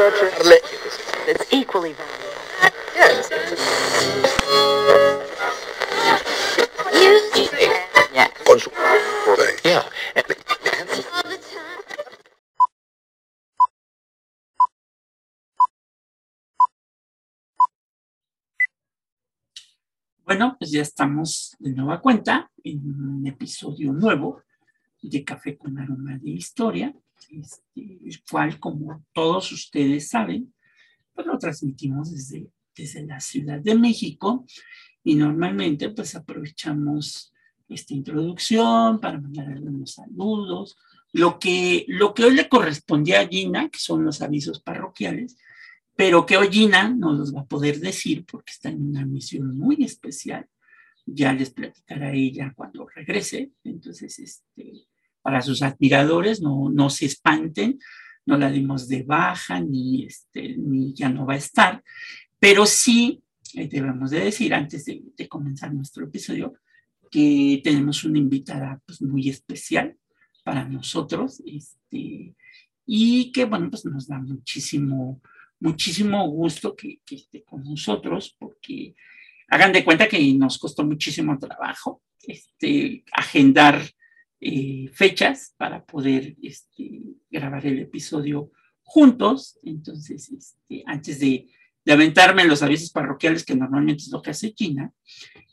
It's equally. Yes. Bueno, pues ya estamos de nueva cuenta en un episodio nuevo de Café con Aroma de Historia, este, el cual, como todos ustedes saben, pues lo transmitimos desde, desde la Ciudad de México y normalmente pues aprovechamos esta introducción para mandar algunos saludos. Lo que, lo que hoy le correspondía a Gina, que son los avisos parroquiales, pero que hoy Gina no los va a poder decir porque está en una misión muy especial. Ya les platicará ella cuando regrese. Entonces, este, para sus admiradores, no, no se espanten, no la dimos de baja, ni, este, ni ya no va a estar, pero sí debemos de decir antes de, de, comenzar nuestro episodio que tenemos una invitada pues, muy especial para nosotros este, y que, bueno, pues nos da muchísimo muchísimo gusto que, que, esté con nosotros, porque hagan de cuenta que nos costó muchísimo trabajo este, agendar eh, fechas para poder este, grabar el episodio juntos. Entonces, este, antes de, de, aventarme los avisos parroquiales, que normalmente es lo que hace China,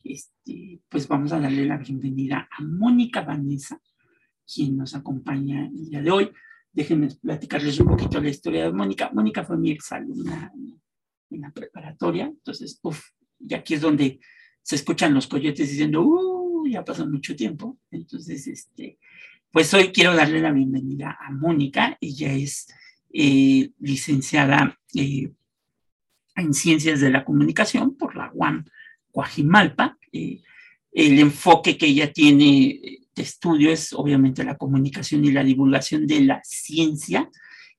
este, pues vamos a darle la bienvenida a Mónica Vanessa, quien nos acompaña el día de hoy déjenme platicarles un poquito la historia de Mónica. Mónica fue mi exalumna en la preparatoria, entonces, uff, y aquí es donde se escuchan los coyotes diciendo, uh, ya pasó mucho tiempo. Entonces, este, pues hoy quiero darle la bienvenida a Mónica. Ella es eh, licenciada eh, en Ciencias de la Comunicación por la UAM Coajimalpa. Eh, el enfoque que ella tiene de estudio es obviamente la comunicación y la divulgación de la ciencia,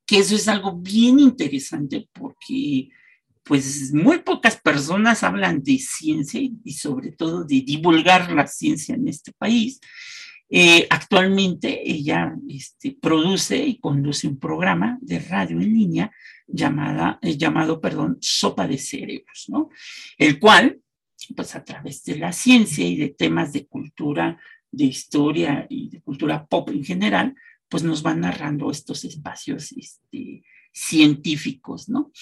que eso es algo bien interesante porque pues muy pocas personas hablan de ciencia y sobre todo de divulgar la ciencia en este país. Eh, actualmente ella este, produce y conduce un programa de radio en línea llamada, eh, llamado perdón, Sopa de Cerebros, ¿no? El cual, pues a través de la ciencia y de temas de cultura de historia y de cultura pop en general, pues nos van narrando estos espacios este, científicos, ¿no?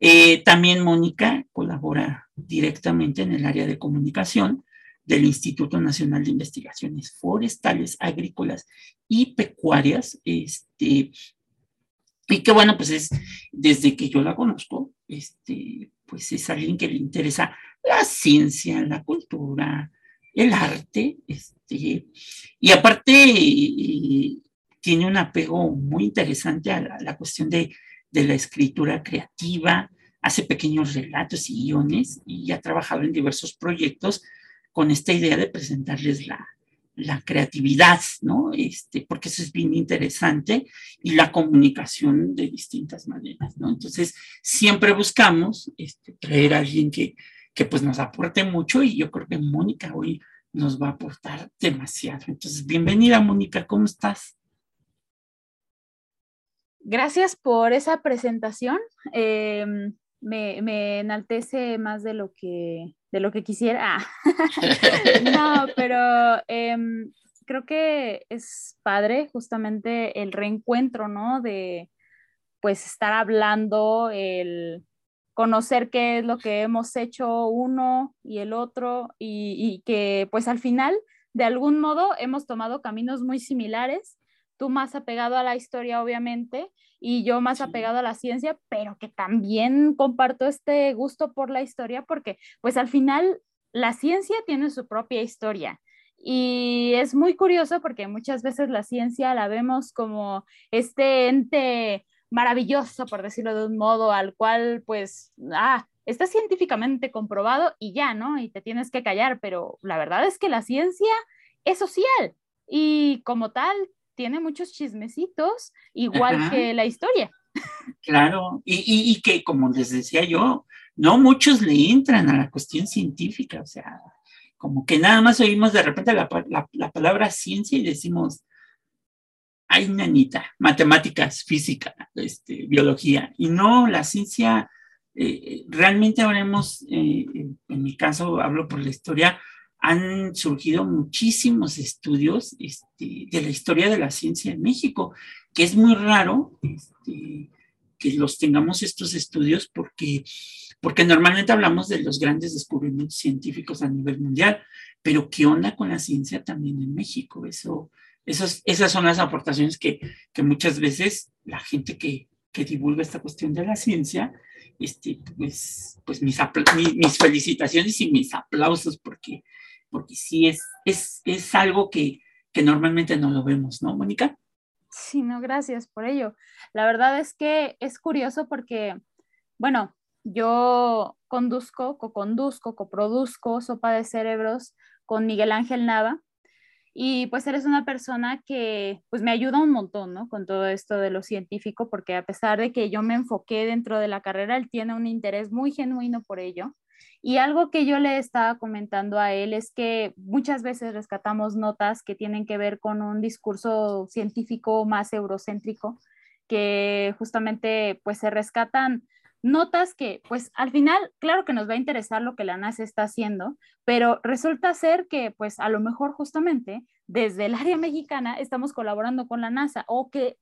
Eh, también Mónica colabora directamente en el área de comunicación del Instituto Nacional de Investigaciones Forestales, Agrícolas y Pecuarias, este, y que bueno, pues es desde que yo la conozco, este, pues es alguien que le interesa la ciencia, la cultura, el arte, este, y aparte tiene un apego muy interesante a la cuestión de, de, la escritura creativa, hace pequeños relatos y guiones y ha trabajado en diversos proyectos con esta idea de presentarles la, la creatividad, ¿no? Este, porque eso es bien interesante y la comunicación de distintas maneras, ¿no? Entonces, siempre buscamos este, traer a alguien que, que pues nos aporte mucho y yo creo que Mónica hoy nos va a aportar demasiado. Entonces, bienvenida Mónica, ¿cómo estás? Gracias por esa presentación. Eh, me, me, enaltece más de lo que, de lo que quisiera. no, pero eh, creo que es padre justamente el reencuentro, ¿no? De pues estar hablando, el conocer qué es lo que hemos hecho uno y el otro y, y, que pues al final de algún modo hemos tomado caminos muy similares, tú más apegado a la historia obviamente y yo más apegado a la ciencia, pero que también comparto este gusto por la historia porque pues al final la ciencia tiene su propia historia. Y es muy curioso porque muchas veces la ciencia la vemos como este ente maravilloso, por decirlo de un modo, al cual pues, ah, está científicamente comprobado y ya, ¿no? Y te tienes que callar, pero la verdad es que la ciencia es social y como tal tiene muchos chismecitos, igual Ajá. que la historia. Claro, y, y, y, que como les decía yo, no muchos le entran a la cuestión científica, o sea, como que nada más oímos de repente la, la, la palabra ciencia y decimos, ay, nanita, matemáticas, física, este, biología, y no la ciencia. Eh, realmente habremos, eh, en mi caso hablo por la historia, han surgido muchísimos estudios este, de la historia de la ciencia en México, que es muy raro este, que los tengamos estos estudios porque, porque normalmente hablamos de los grandes descubrimientos científicos a nivel mundial, pero ¿qué onda con la ciencia también en México? Eso, esas son las aportaciones que, que muchas veces la gente que, que, divulga esta cuestión de la ciencia, este, pues, pues mis, mis felicitaciones y mis aplausos porque porque sí es, es, es algo que, que normalmente no lo vemos, ¿no, Mónica? Sí, no, gracias por ello. La verdad es que es curioso porque, bueno, yo conduzco, co-conduzco, coproduzco Sopa de Cerebros con Miguel Ángel Nava y pues eres una persona que pues me ayuda un montón, ¿no? Con todo esto de lo científico porque a pesar de que yo me enfoqué dentro de la carrera, él tiene un interés muy genuino por ello y algo que yo le estaba comentando a él es que muchas veces rescatamos notas que tienen que ver con un discurso científico más eurocéntrico, que justamente pues se rescatan notas que pues al final claro que nos va a interesar lo que la NASA está haciendo, pero resulta ser que pues a lo mejor justamente desde el área mexicana estamos colaborando con la NASA o que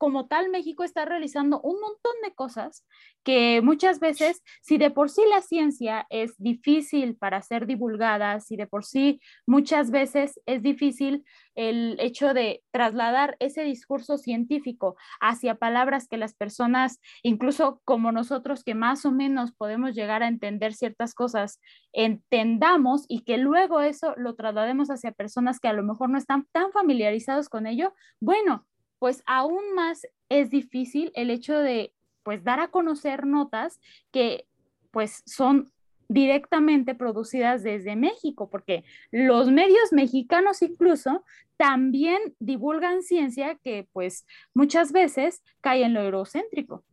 como tal México está realizando un montón de cosas que muchas veces, si de por sí la ciencia es difícil para ser divulgada, si de por sí muchas veces es difícil el hecho de trasladar ese discurso científico hacia palabras que las personas, incluso como nosotros que más o menos podemos llegar a entender ciertas cosas, entendamos y que luego eso lo traslademos hacia personas que a lo mejor no están tan familiarizados con ello, bueno, pues aún más es difícil el hecho de pues dar a conocer notas que pues son directamente producidas desde México, porque los medios mexicanos incluso también divulgan ciencia que pues muchas veces cae en lo eurocéntrico.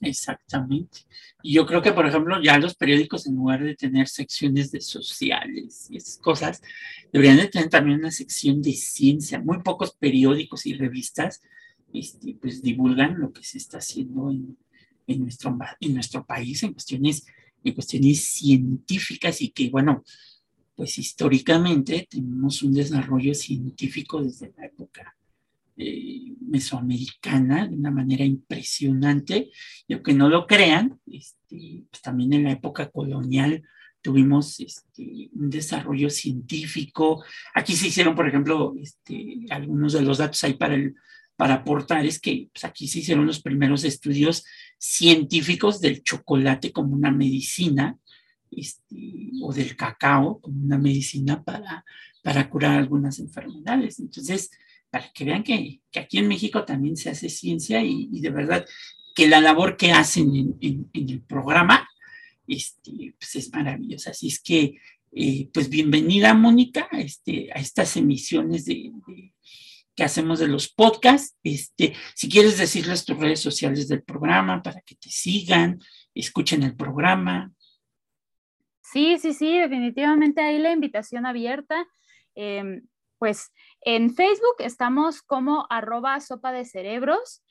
Exactamente. Y yo creo que, por ejemplo, ya los periódicos, en lugar de tener secciones de sociales y esas cosas, deberían de tener también una sección de ciencia. Muy pocos periódicos y revistas este, pues, divulgan lo que se está haciendo en, en, nuestro, en nuestro país en cuestiones, en cuestiones científicas y que, bueno, pues históricamente tenemos un desarrollo científico desde la época eh, mesoamericana de una manera impresionante, y aunque no lo crean, este, pues también en la época colonial tuvimos este, un desarrollo científico. Aquí se hicieron, por ejemplo, este, algunos de los datos ahí para, el, aportar, es que pues, aquí se hicieron los primeros estudios científicos del chocolate como una medicina, o del cacao como una medicina para, para curar algunas enfermedades. Entonces, que vean que, aquí en México también se hace ciencia y, de verdad que la labor que hacen en, el programa este, pues es maravillosa. Así es que, eh, pues bienvenida, Mónica, este, a estas emisiones de, que hacemos de los podcasts. Este, si quieres decirles tus redes sociales del programa para que te sigan, escuchen el programa. Sí, sí, sí, definitivamente ahí la invitación abierta. Em, pues en Facebook estamos como arroba sopa de cerebros.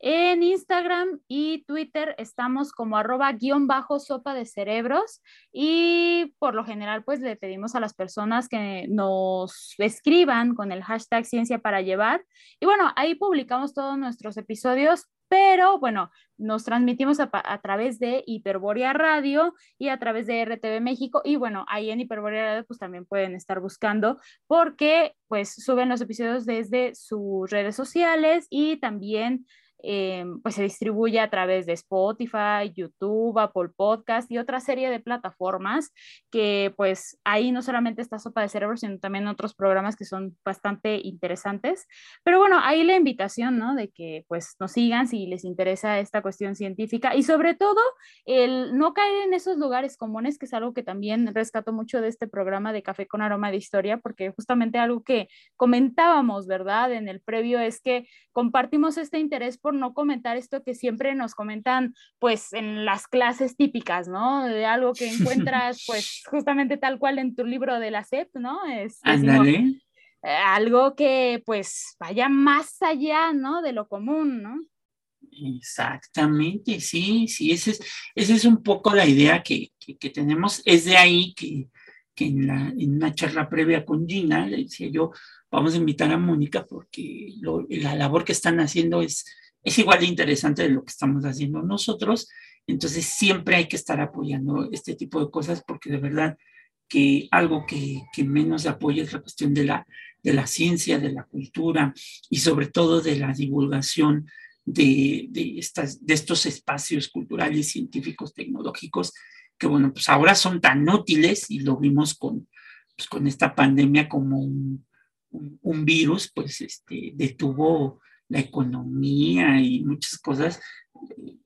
En Instagram y Twitter estamos como arroba guion bajo sopa de cerebros y por lo general pues le pedimos a las personas que nos escriban con el hashtag ciencia para llevar y bueno, ahí publicamos todos nuestros episodios pero bueno, nos transmitimos a, través de Hiperborea Radio y a través de RTV México y bueno, ahí en Hiperborea Radio pues también pueden estar buscando porque pues suben los episodios desde sus redes sociales y también eh, pues se distribuye a través de Spotify, YouTube, Apple Podcast y otra serie de plataformas que pues ahí no solamente está Sopa de Cerebro, sino también otros programas que son bastante interesantes. Pero bueno, ahí la invitación, ¿no? De que pues nos sigan si les interesa esta cuestión científica y sobre todo el no caer en esos lugares comunes, que es algo que también rescato mucho de este programa de Café con Aroma de Historia, porque justamente algo que comentábamos, ¿verdad? En el previo es que compartimos este interés por no comentar esto que siempre nos comentan pues en las clases típicas, ¿no? De algo que encuentras pues justamente tal cual en tu libro de la SEP, ¿no? Es, algo que pues vaya más allá, ¿no? De lo común, ¿no? Exactamente, sí, sí, esa es, esa es un poco la idea que, que, tenemos. Es de ahí que, que en, la, en, una charla previa con Gina, le decía yo, vamos a invitar a Mónica porque la labor que están haciendo es, es igual de interesante de lo que estamos haciendo nosotros. Entonces siempre hay que estar apoyando este tipo de cosas porque de verdad que algo que, que menos apoya es la cuestión de la, de la ciencia, de la cultura y sobre todo de la divulgación de, de, estas, de estos espacios culturales, científicos, tecnológicos, que bueno, pues ahora son tan útiles y lo vimos con, pues con esta pandemia como un, un, virus, pues este, detuvo la economía y muchas cosas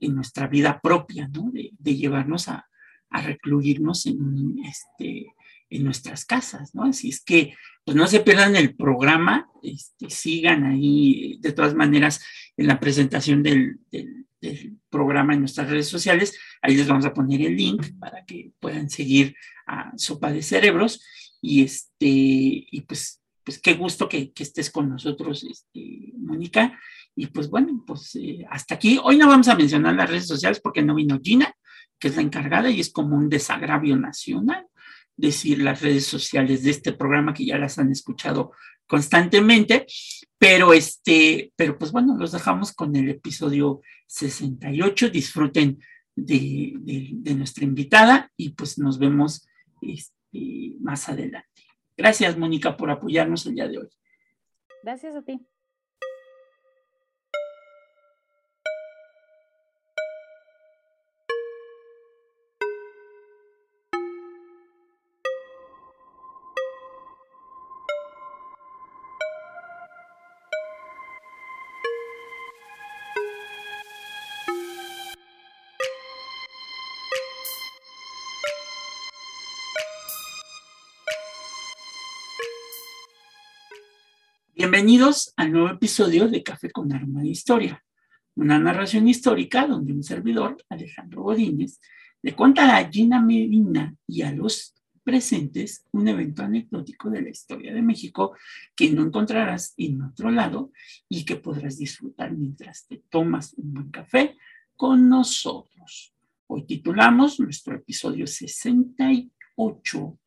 en nuestra vida propia, ¿no? De, llevarnos a, a recluirnos en, este, en nuestras casas, ¿no? Así es que, pues no se pierdan el programa, este, sigan ahí, de todas maneras, en la presentación del, del, programa en nuestras redes sociales, ahí les vamos a poner el link para que puedan seguir a Sopa de Cerebros, y este, y pues, pues qué gusto que, que estés con nosotros, este, Mónica, y pues bueno, pues eh, hasta aquí, hoy no vamos a mencionar las redes sociales porque no vino Gina, que es la encargada y es como un desagravio nacional decir las redes sociales de este programa que ya las han escuchado constantemente, pero este, pero pues bueno, los dejamos con el episodio 68, disfruten de, de, nuestra invitada y pues nos vemos este, más adelante. Gracias, Mónica, por apoyarnos el día de hoy. Gracias a ti. Bienvenidos al nuevo episodio de Café con Arma de Historia, una narración histórica donde un servidor, Alejandro Godínez, le cuenta a Gina Medina y a los presentes un evento anecdótico de la historia de México que no encontrarás en otro lado y que podrás disfrutar mientras te tomas un buen café con nosotros. Hoy titulamos nuestro episodio 68,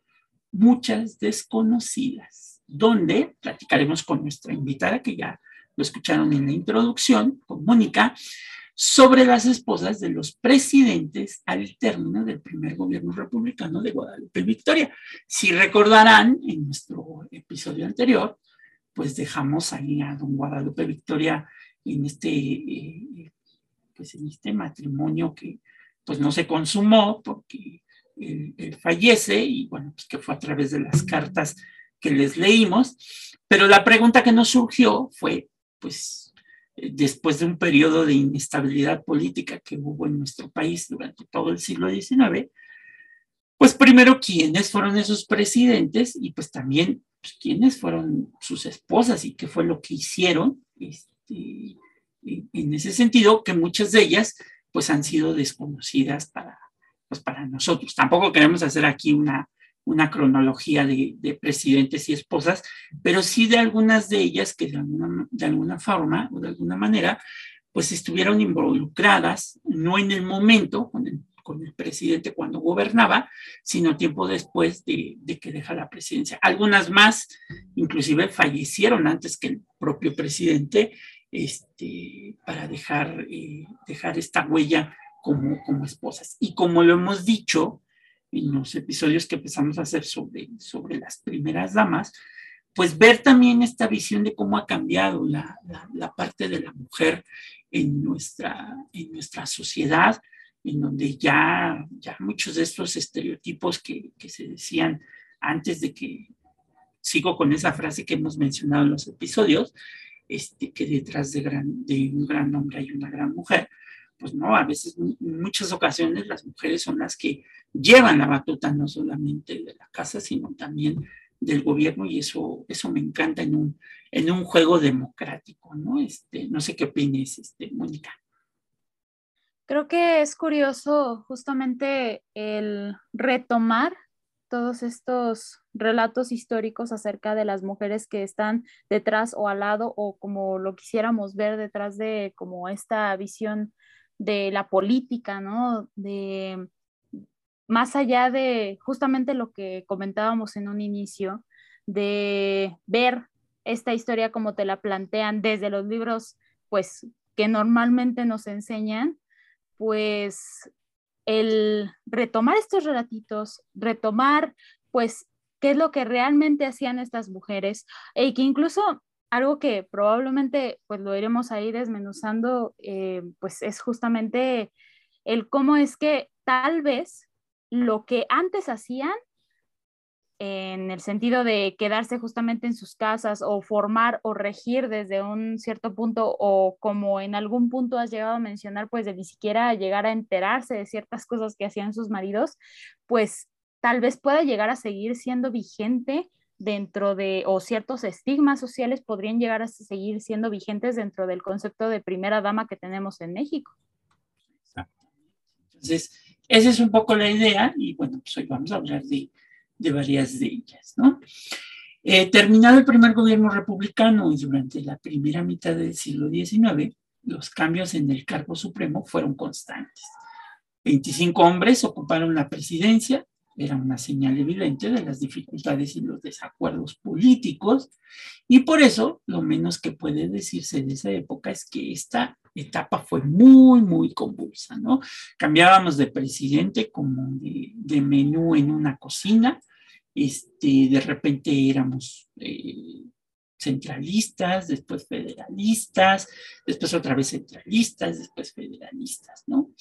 Muchas desconocidas donde platicaremos con nuestra invitada, que ya lo escucharon en la introducción, con Mónica, sobre las esposas de los presidentes al término del primer gobierno republicano de Guadalupe Victoria. Si recordarán, en nuestro episodio anterior, pues dejamos ahí a don Guadalupe Victoria en este, eh, pues en este matrimonio que pues no se consumó porque él, él fallece y bueno, pues que fue a través de las cartas que les leímos, pero la pregunta que nos surgió fue, pues, eh, después de un periodo de inestabilidad política que hubo en nuestro país durante todo el siglo XIX, pues primero, ¿quiénes fueron esos presidentes? Y pues también, pues, ¿quiénes fueron sus esposas y qué fue lo que hicieron? Este, en ese sentido, que muchas de ellas, pues han sido desconocidas para, pues, para nosotros. Tampoco queremos hacer aquí una, una cronología de, presidentes y esposas, pero sí de algunas de ellas que de alguna, de alguna forma o de alguna manera, pues estuvieron involucradas, no en el momento con el, presidente cuando gobernaba, sino tiempo después de, de, que deja la presidencia. Algunas más, inclusive, fallecieron antes que el propio presidente este, para dejar, eh, dejar esta huella como, como esposas. Y como lo hemos dicho, en los episodios que empezamos a hacer sobre, sobre las primeras damas, pues ver también esta visión de cómo ha cambiado la, la, parte de la mujer en nuestra, en nuestra sociedad, en donde ya, ya muchos de estos estereotipos que, que se decían antes de que sigo con esa frase que hemos mencionado en los episodios, este, que detrás de, gran, de un gran hombre hay una gran mujer, pues no, a veces, en muchas ocasiones las mujeres son las que llevan la batuta no solamente de la casa, sino también del gobierno y eso, eso me encanta en un, en un juego democrático, ¿no? Este, no sé qué opines, este, Mónica. Creo que es curioso justamente el retomar todos estos relatos históricos acerca de las mujeres que están detrás o al lado o como lo quisiéramos ver detrás de como esta visión de la política, ¿no? De más allá de justamente lo que comentábamos en un inicio, de ver esta historia como te la plantean desde los libros, pues que normalmente nos enseñan, pues el retomar estos relatitos, retomar pues qué es lo que realmente hacían estas mujeres y que incluso algo que probablemente pues lo iremos ahí desmenuzando, eh, pues es justamente el cómo es que tal vez lo que antes hacían en el sentido de quedarse justamente en sus casas o formar o regir desde un cierto punto o como en algún punto has llegado a mencionar, pues de ni siquiera llegar a enterarse de ciertas cosas que hacían sus maridos, pues tal vez pueda llegar a seguir siendo vigente dentro de, o ciertos estigmas sociales podrían llegar a seguir siendo vigentes dentro del concepto de primera dama que tenemos en México. Entonces, esa es un poco la idea y bueno, pues hoy vamos a hablar de de varias de ellas, ¿no? Eh, terminado el primer gobierno republicano y durante la primera mitad del siglo XIX, los cambios en el cargo supremo fueron constantes. 25 hombres ocuparon la presidencia, era una señal evidente de las dificultades y los desacuerdos políticos, y por eso lo menos que puede decirse de esa época es que esta etapa fue muy, muy convulsa, ¿no? Cambiábamos de presidente como de, menú en una cocina, este, de repente éramos eh, centralistas, después federalistas, después otra vez centralistas, después federalistas, ¿no?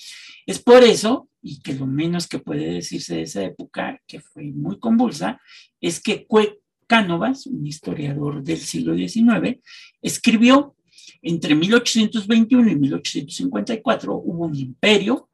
Es por eso, y que lo menos que puede decirse de esa época, que fue muy convulsa, es que Cánovas, un historiador del siglo XIX, escribió entre 1821 y 1854 hubo un imperio,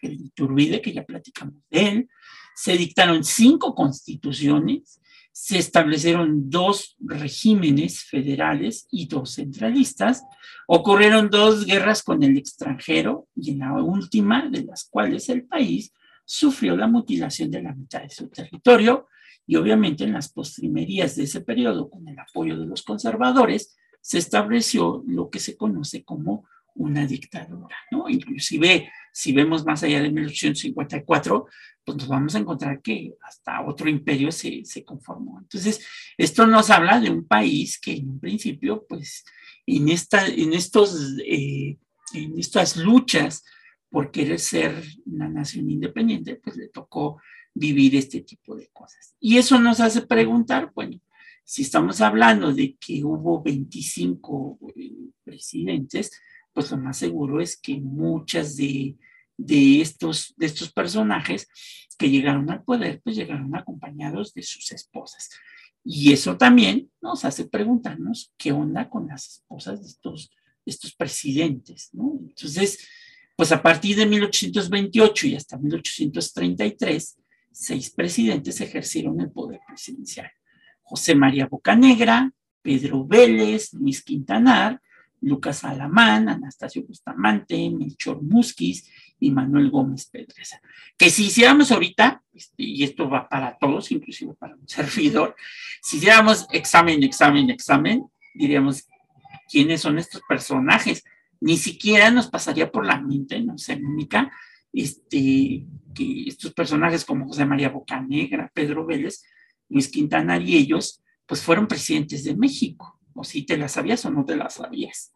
el Iturbide, que ya platicamos de él, se dictaron cinco constituciones, se establecieron dos regímenes federales y dos centralistas, ocurrieron dos guerras con el extranjero y en la última de las cuales el país sufrió la mutilación de la mitad de su territorio y obviamente en las postrimerías de ese periodo, con el apoyo de los conservadores, se estableció lo que se conoce como una dictadura, ¿no? Inclusive, si vemos más allá de 1854, pues nos vamos a encontrar que hasta otro imperio se, se conformó. Entonces, esto nos habla de un país que en un principio, pues, en, esta, en, estos, eh, en estas luchas por querer ser una nación independiente, pues le tocó vivir este tipo de cosas. Y eso nos hace preguntar, bueno, si estamos hablando de que hubo 25 eh, presidentes, pues lo más seguro es que muchas de, estos, de estos personajes que llegaron al poder, pues llegaron acompañados de sus esposas. Y eso también nos hace preguntarnos qué onda con las esposas de estos, estos presidentes, ¿no? Entonces, pues a partir de 1828 y hasta 1833, seis presidentes ejercieron el poder presidencial. José María Bocanegra, Pedro Vélez, Luis Quintanar, Lucas Alamán, Anastasio Bustamante, Melchor Musquiz y Manuel Gómez Pedreza. Que si hiciéramos ahorita, este, y esto va para todos, inclusive para un servidor, si hiciéramos examen, examen, examen, diríamos, ¿quiénes son estos personajes? Ni siquiera nos pasaría por la mente, no sé, única, este, que estos personajes como José María Bocanegra, Pedro Vélez, Luis Quintana y ellos, pues fueron presidentes de México. O si te las sabías o no te las sabías.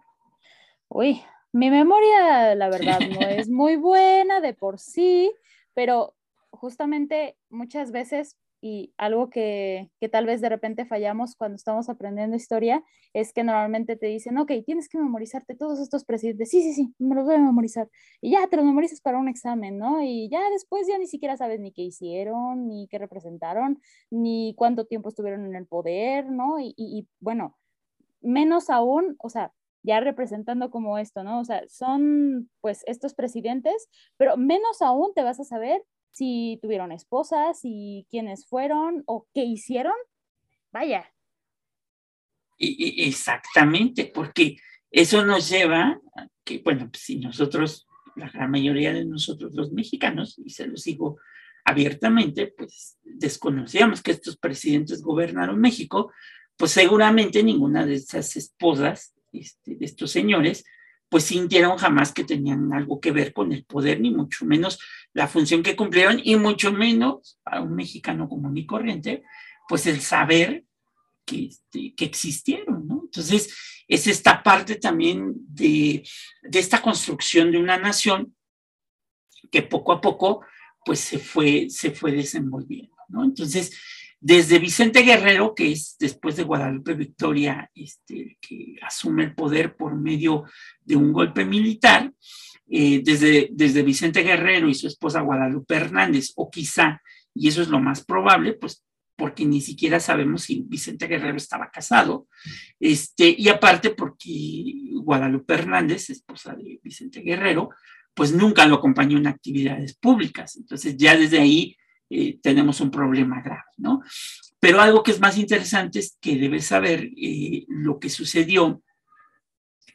Uy, mi memoria, la verdad, no es muy buena de por sí, pero justamente muchas veces, y algo que, que, tal vez de repente fallamos cuando estamos aprendiendo historia, es que normalmente te dicen, ok, tienes que memorizarte todos estos presidentes, sí, sí, sí, me los voy a memorizar, y ya te los memorizas para un examen, ¿no? Y ya después ya ni siquiera sabes ni qué hicieron, ni qué representaron, ni cuánto tiempo estuvieron en el poder, ¿no? y, y bueno, menos aún, o sea, ya representando como esto, ¿no? O sea, son pues estos presidentes, pero menos aún te vas a saber si tuvieron esposas y quiénes fueron o qué hicieron. Vaya. Exactamente, porque eso nos lleva a que, bueno, pues si nosotros, la gran mayoría de nosotros los mexicanos, y se los digo abiertamente, pues desconocíamos que estos presidentes gobernaron México, pues seguramente ninguna de esas esposas este, de estos señores, pues sintieron jamás que tenían algo que ver con el poder, ni mucho menos la función que cumplieron, y mucho menos a un mexicano común y corriente, pues el saber que, este, que existieron, ¿no? Entonces, es esta parte también de, de esta construcción de una nación que poco a poco, pues se fue, se fue desenvolviendo. Entonces, desde Vicente Guerrero, que es después de Guadalupe Victoria, este, que asume el poder por medio de un golpe militar, eh, desde, desde Vicente Guerrero y su esposa Guadalupe Hernández, o quizá, y eso es lo más probable, pues porque ni siquiera sabemos si Vicente Guerrero estaba casado, este, y aparte porque Guadalupe Hernández, esposa de Vicente Guerrero, pues nunca lo acompañó en actividades públicas. Entonces ya desde ahí eh, tenemos un problema grave, ¿no? Pero algo que es más interesante es que debes saber eh, lo que sucedió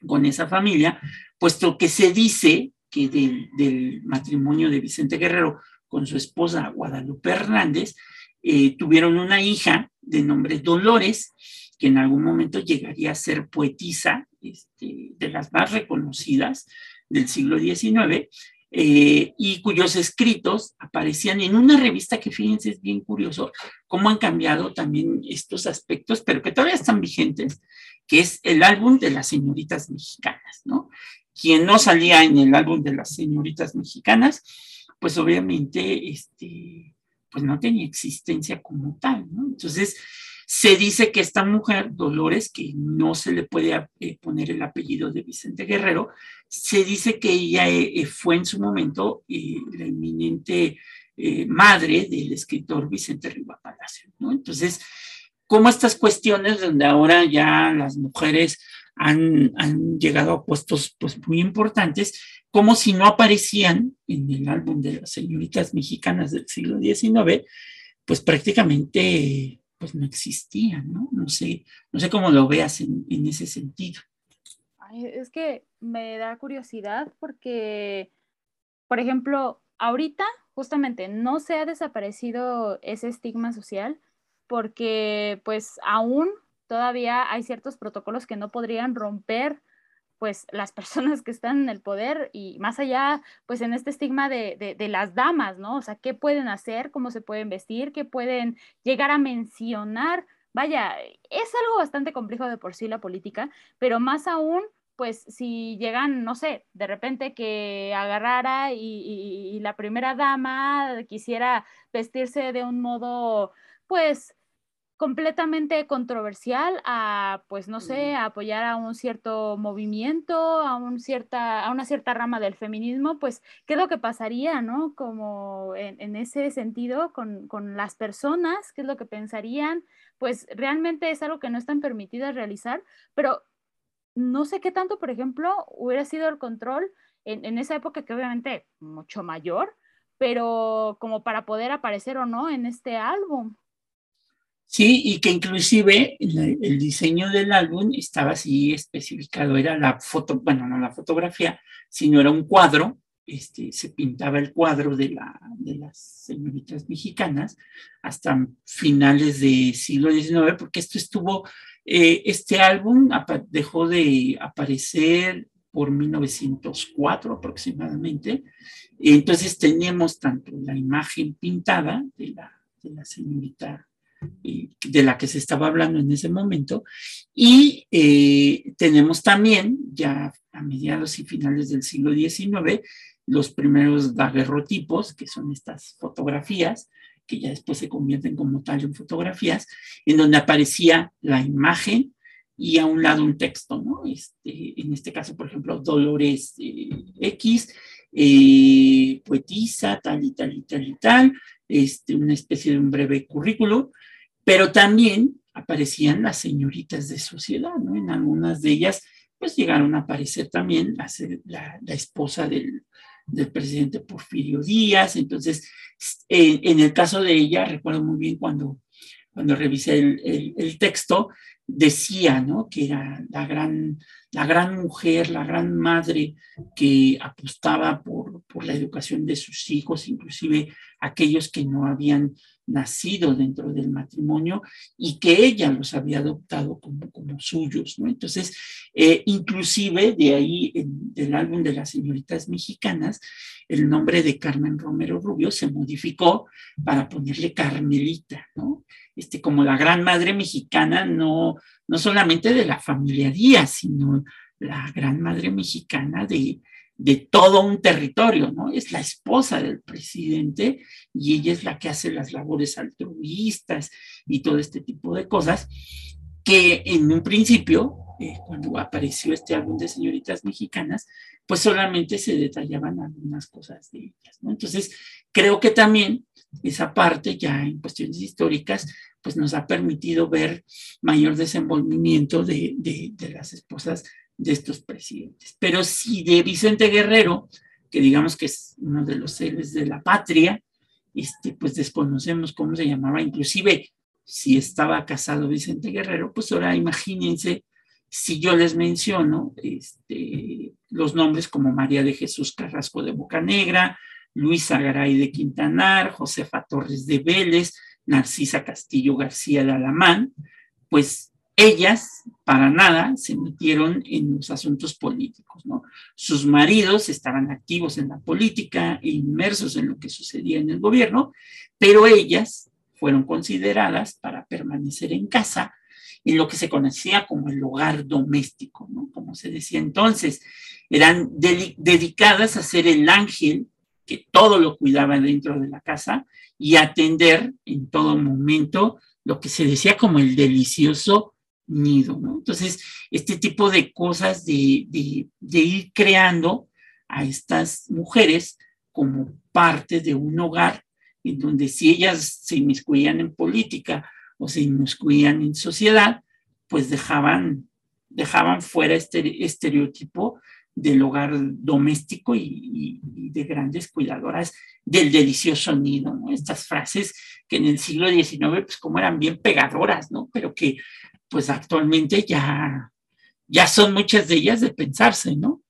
con esa familia, puesto que se dice que del, matrimonio de Vicente Guerrero con su esposa Guadalupe Hernández, eh, tuvieron una hija de nombre Dolores, que en algún momento llegaría a ser poetisa este, de las más reconocidas del siglo XIX, eh, y cuyos escritos aparecían en una revista que fíjense es bien curioso cómo han cambiado también estos aspectos, pero que todavía están vigentes, que es el álbum de las señoritas mexicanas, ¿no? Quien no salía en el álbum de las señoritas mexicanas, pues obviamente, este, pues no tenía existencia como tal. Entonces, se dice que esta mujer, Dolores, que no se le puede eh, poner el apellido de Vicente Guerrero, se dice que ella eh, eh, fue en su momento la eminente madre del escritor Vicente Riva Palacio. Entonces, como estas cuestiones donde ahora ya las mujeres han, han, llegado a puestos pues, muy importantes, como si no aparecían en el álbum de las señoritas mexicanas del siglo XIX, pues prácticamente pues no existían, ¿no? No sé, no sé cómo lo veas en, en ese sentido. es que me da curiosidad porque, por ejemplo, ahorita justamente no se ha desaparecido ese estigma social porque pues aún todavía hay ciertos protocolos que no podrían romper pues las personas que están en el poder y más allá, pues en este estigma de, las damas, ¿no? O sea, ¿qué pueden hacer? ¿Cómo se pueden vestir? ¿Qué pueden llegar a mencionar? Vaya, es algo bastante complejo de por sí la política, pero más aún, pues si llegan, no sé, de repente que agarrara y la primera dama quisiera vestirse de un modo, pues, completamente controversial a, pues no sé, a apoyar a un cierto movimiento, a, un cierta, a una cierta rama del feminismo, pues, ¿qué es lo que pasaría, no? Como en, ese sentido con, con, las personas, ¿qué es lo que pensarían? Pues realmente es algo que no están permitidas realizar, pero no sé qué tanto, por ejemplo, hubiera sido el control en, en esa época que obviamente mucho mayor, pero como para poder aparecer o no en este álbum. Sí, y que inclusive el diseño del álbum estaba así especificado, era la foto, bueno, no la fotografía, sino era un cuadro, este, se pintaba el cuadro de, la, de las señoritas mexicanas hasta finales del siglo XIX, porque esto estuvo, eh, este álbum dejó de aparecer por 1904 aproximadamente, entonces teníamos tanto la imagen pintada de la, de la señorita de la que se estaba hablando en ese momento. Y eh, tenemos también, ya a mediados y finales del siglo XIX, los primeros daguerrotipos, que son estas fotografías, que ya después se convierten como tal en fotografías, en donde aparecía la imagen y a un lado un texto, ¿no? Este, en este caso, por ejemplo, Dolores eh, X, eh, poetisa, tal y tal y tal y tal, este, una especie de un breve currículo, pero también aparecían las señoritas de sociedad, ¿no? En algunas de ellas, pues llegaron a aparecer también la, esposa del, del, presidente Porfirio Díaz. Entonces, en, el caso de ella, recuerdo muy bien cuando, cuando revisé el, el, texto, decía, ¿no? Que era la gran, la gran mujer, la gran madre que apostaba por, por la educación de sus hijos, inclusive aquellos que no habían nacido dentro del matrimonio y que ella los había adoptado como, como suyos, ¿no? Entonces, eh, inclusive de ahí, del álbum de las señoritas mexicanas, el nombre de Carmen Romero Rubio se modificó para ponerle Carmelita, ¿no? Este, como la gran madre mexicana, no, no solamente de la familia Díaz, sino la gran madre mexicana de, de todo un territorio, ¿no? Es la esposa del presidente y ella es la que hace las labores altruistas y todo este tipo de cosas que en un principio, eh, cuando apareció este álbum de señoritas mexicanas, pues solamente se detallaban algunas cosas de ellas, ¿no? Entonces, creo que también esa parte ya en cuestiones históricas, pues nos ha permitido ver mayor desenvolvimiento de, de, de las esposas de estos presidentes. Pero si de Vicente Guerrero, que digamos que es uno de los héroes de la patria, este, pues desconocemos cómo se llamaba, inclusive si estaba casado Vicente Guerrero, pues ahora imagínense si yo les menciono este, los nombres como María de Jesús Carrasco de Bocanegra, Luisa Garay de Quintanar, Josefa Torres de Vélez, Narcisa Castillo García de Alamán, pues ellas para nada se metieron en los asuntos políticos, ¿no? Sus maridos estaban activos en la política inmersos en lo que sucedía en el gobierno, pero ellas fueron consideradas para permanecer en casa en lo que se conocía como el hogar doméstico, ¿no? Como se decía entonces, eran dedicadas a ser el ángel que todo lo cuidaba dentro de la casa y atender en todo momento lo que se decía como el delicioso nido, ¿no? Entonces, este tipo de cosas de, ir creando a estas mujeres como parte de un hogar en donde si ellas se inmiscuían en política o se inmiscuían en sociedad, pues dejaban, dejaban fuera este estereotipo del hogar doméstico y, de grandes cuidadoras del delicioso nido, ¿no? Estas frases que en el siglo XIX, pues como eran bien pegadoras, ¿no? Pero que pues actualmente ya, ya son muchas de ellas de pensarse, ¿no?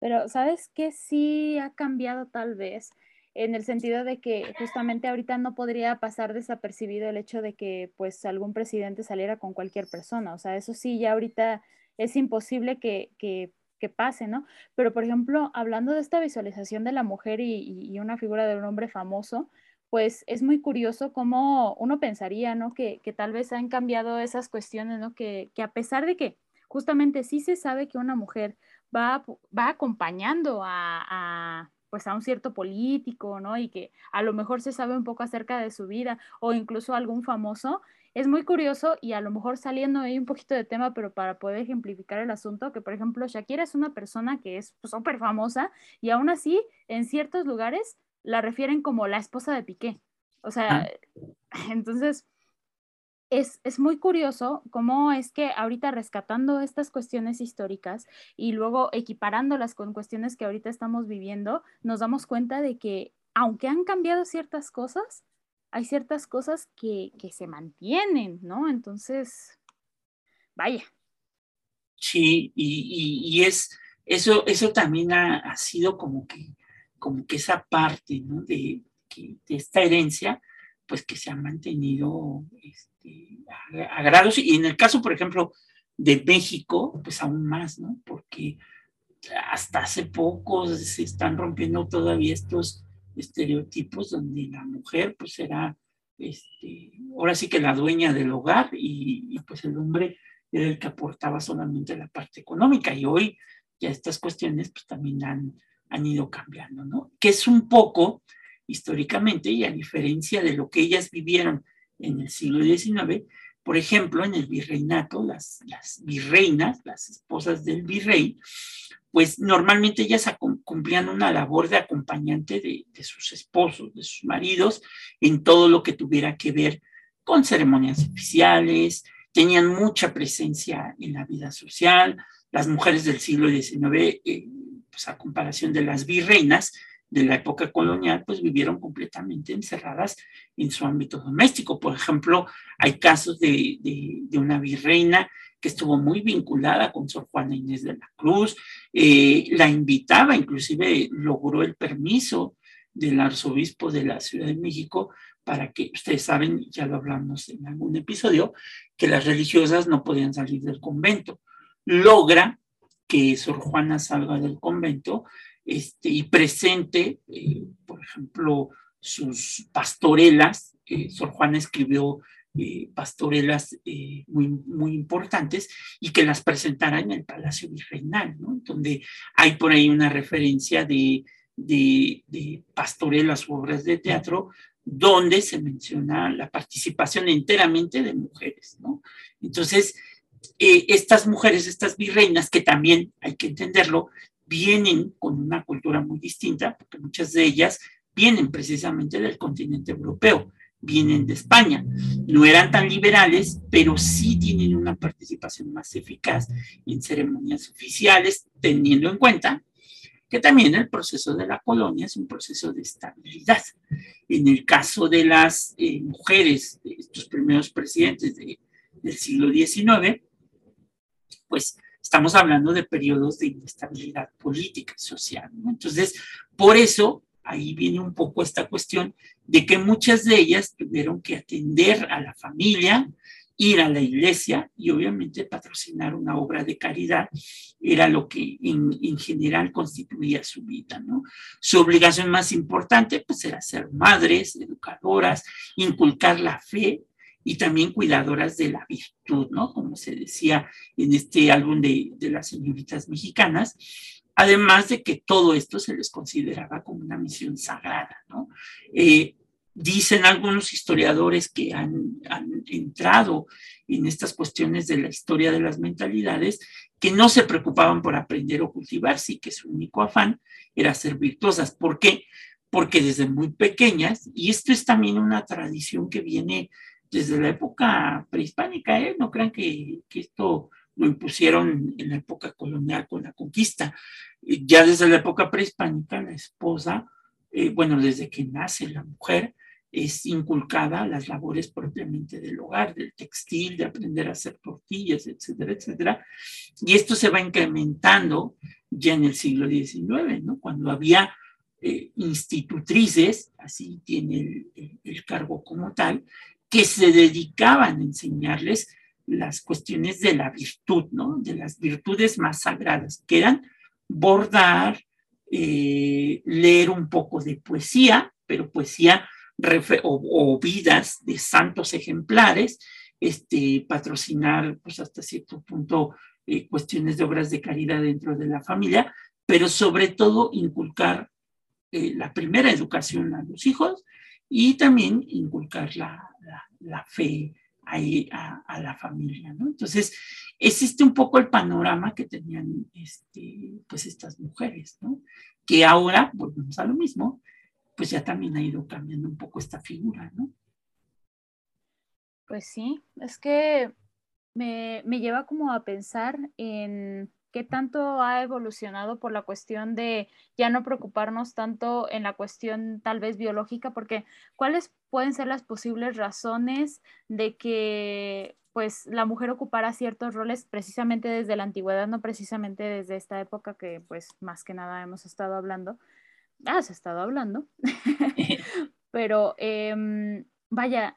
Pero, ¿sabes qué? Sí ha cambiado tal vez, en el sentido de que justamente ahorita no podría pasar desapercibido el hecho de que pues algún presidente saliera con cualquier persona. O sea, eso sí, ya ahorita es imposible que, que, que pase, ¿no? Pero, por ejemplo, hablando de esta visualización de la mujer y una figura de un hombre famoso, pues es muy curioso cómo uno pensaría, ¿no? Que, tal vez han cambiado esas cuestiones, ¿no? Que, a pesar de que justamente sí se sabe que una mujer va, va acompañando a, pues a un cierto político, ¿no? Y que a lo mejor se sabe un poco acerca de su vida o incluso algún famoso, es muy curioso y a lo mejor saliendo ahí un poquito de tema, pero para poder ejemplificar el asunto, que por ejemplo Shakira es una persona que es súper famosa y aún así en ciertos lugares la refieren como la esposa de Piqué. O sea, entonces es, es, muy curioso cómo es que ahorita rescatando estas cuestiones históricas y luego equiparándolas con cuestiones que ahorita estamos viviendo, nos damos cuenta de que aunque han cambiado ciertas cosas, hay ciertas cosas que, que se mantienen, ¿no? Entonces, vaya. Sí, y, y, es, eso, eso también ha, ha sido como que como que esa parte de, esta herencia, pues que se ha mantenido este, a, grados, y en el caso, por ejemplo, de México, pues aún más, ¿no? Porque hasta hace poco se están rompiendo todavía estos estereotipos donde la mujer pues era, este, ahora sí que la dueña del hogar y, y pues el hombre era el que aportaba solamente la parte económica. Y hoy ya estas cuestiones pues también han, han ido cambiando, ¿no? Que es un poco, históricamente, y a diferencia de lo que ellas vivieron en el siglo XIX, por ejemplo, en el virreinato, las, virreinas, las esposas del virrey, pues normalmente ellas cumplían una labor de acompañante de, sus esposos, de sus maridos, en todo lo que tuviera que ver con ceremonias oficiales, tenían mucha presencia en la vida social. Las mujeres del siglo XIX pues a comparación de las virreinas, de la época colonial, pues vivieron completamente encerradas en su ámbito doméstico. Por ejemplo, hay casos de, de, una virreina que estuvo muy vinculada con Sor Juana Inés de la Cruz, eh, la invitaba, inclusive logró el permiso del arzobispo de la Ciudad de México para que, ustedes saben, ya lo hablamos en algún episodio, que las religiosas no podían salir del convento. Logra que Sor Juana salga del convento este, y presente, eh, por ejemplo, sus pastorelas. Eh, Sor Juana escribió eh, pastorelas muy, muy importantes y que las presentara en el Palacio Virreinal, ¿no? donde hay por ahí una referencia de, de, de pastorelas u obras de teatro donde se menciona la participación enteramente de mujeres, ¿no? Entonces, eh, estas mujeres, estas virreinas, que también hay que entenderlo, vienen con una cultura muy distinta, porque muchas de ellas vienen precisamente del continente europeo, vienen de España. No eran tan liberales, pero sí tienen una participación más eficaz en ceremonias oficiales, teniendo en cuenta que también el proceso de la colonia es un proceso de estabilidad. En el caso de las eh, mujeres, de estos primeros presidentes del siglo XIX, pues estamos hablando de periodos de inestabilidad política social. Entonces, por eso ahí viene un poco esta cuestión de que muchas de ellas tuvieron que atender a la familia, ir a la iglesia y obviamente patrocinar una obra de caridad era lo que en, general constituía su vida. Su obligación más importante pues era ser madres, educadoras, inculcar la fe y también cuidadoras de la virtud, ¿no? Como se decía en este álbum de, las señoritas mexicanas, además de que todo esto se les consideraba como una misión sagrada, ¿no? Eh, Dicen algunos historiadores que han, entrado en estas cuestiones de la historia de las mentalidades, que no se preocupaban por aprender o cultivarse y que su único afán era ser virtuosas. ¿Por qué? Porque desde muy pequeñas, y esto es también una tradición que viene desde la época prehispánica, ¿eh? no crean que, esto lo impusieron en la época colonial con la conquista. Ya desde la época prehispánica, la esposa, eh, bueno, desde que nace la mujer, es inculcada las labores propiamente del hogar, del textil, de aprender a hacer tortillas, etcétera, etcétera. Y esto se va incrementando ya en el siglo XIX, ¿no? Cuando había eh, institutrices, así tiene el, cargo como tal, que se dedicaban a enseñarles las cuestiones de la virtud, ¿no? De las virtudes más sagradas, que eran bordar, eh, leer un poco de poesía, pero poesía o, vidas de santos ejemplares, este, patrocinar pues hasta cierto punto eh, cuestiones de obras de caridad dentro de la familia, pero sobre todo inculcar eh, la primera educación a los hijos y también inculcar la, la, fe a, a, la familia, ¿no? Entonces, existe un poco el panorama que tenían este, pues estas mujeres, ¿no? Que ahora, volvemos a lo mismo, pues ya también ha ido cambiando un poco esta figura, ¿no? Pues sí, es que me, lleva como a pensar en qué tanto ha evolucionado por la cuestión de ya no preocuparnos tanto en la cuestión tal vez biológica, porque cuáles pueden ser las posibles razones de que pues la mujer ocupara ciertos roles precisamente desde la antigüedad, no precisamente desde esta época que pues más que nada hemos estado hablando, has estado hablando, pero em, vaya,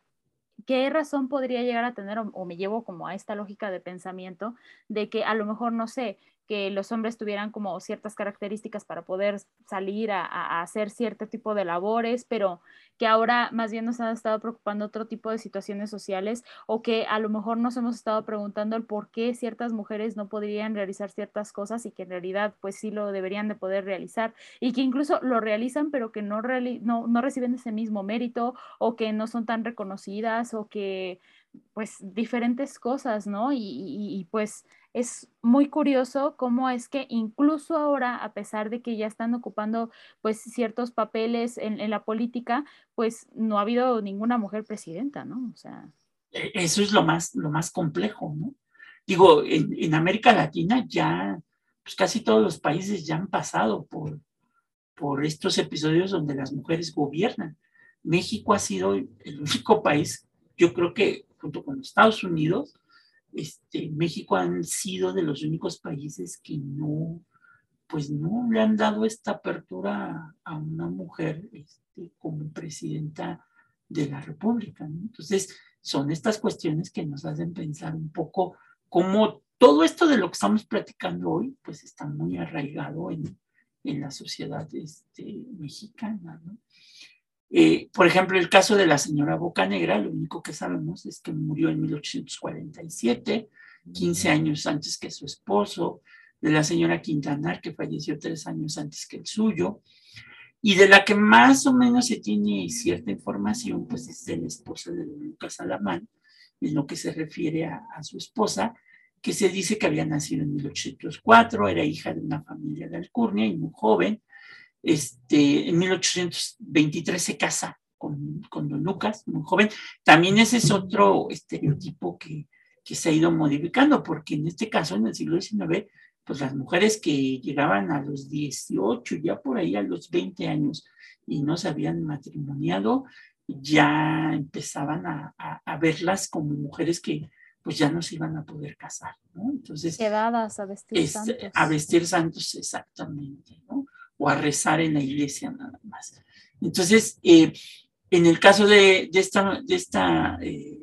¿qué razón podría llegar a tener o, me llevo como a esta lógica de pensamiento de que a lo mejor, no sé, que los hombres tuvieran como ciertas características para poder salir a, hacer cierto tipo de labores, pero que ahora más bien nos han estado preocupando otro tipo de situaciones sociales o que a lo mejor nos hemos estado preguntando el por qué ciertas mujeres no podrían realizar ciertas cosas y que en realidad pues sí lo deberían de poder realizar y que incluso lo realizan pero que no, reciben ese mismo mérito o que no son tan reconocidas o que pues diferentes cosas, ¿no? Y, pues es muy curioso cómo es que incluso ahora, a pesar de que ya están ocupando pues ciertos papeles en, la política, pues no ha habido ninguna mujer presidenta, ¿no? O sea. E, eso es lo más, lo más complejo, ¿no? Digo, en, en América Latina ya, pues casi todos los países ya han pasado por, por estos episodios donde las mujeres gobiernan. México ha sido el único país, yo creo que junto con Estados Unidos, este, México han sido de los únicos países que no, pues no le han dado esta apertura a una mujer este, como presidenta de la República. Entonces, son estas cuestiones que nos hacen pensar un poco cómo todo esto de lo que estamos platicando hoy, pues está muy arraigado en, en la sociedad este, mexicana. ¿no? Eh, por ejemplo, el caso de la señora Boca Negra, lo único que sabemos es que murió en 1847, 15 años antes que su esposo, de la señora Quintanar, que falleció tres años antes que el suyo, y de la que más o menos se tiene cierta información, pues es de la esposa de Lucas Alamán, en lo que se refiere a, a su esposa, que se dice que había nacido en 1804, era hija de una familia de Alcurnia y muy joven, este, en 1823 se casa con, con, don Lucas, muy joven. También ese es otro estereotipo que, que, se ha ido modificando, porque en este caso, en el siglo XIX, pues las mujeres que llegaban a los 18, ya por ahí a los 20 años y no se habían matrimoniado, ya empezaban a, a, verlas como mujeres que pues ya no se iban a poder casar, ¿no? Entonces... Quedadas a vestir santos. A vestir santos, exactamente, ¿no? O a rezar en la iglesia nada más. Entonces, eh, en el caso de, esta, de, esta eh,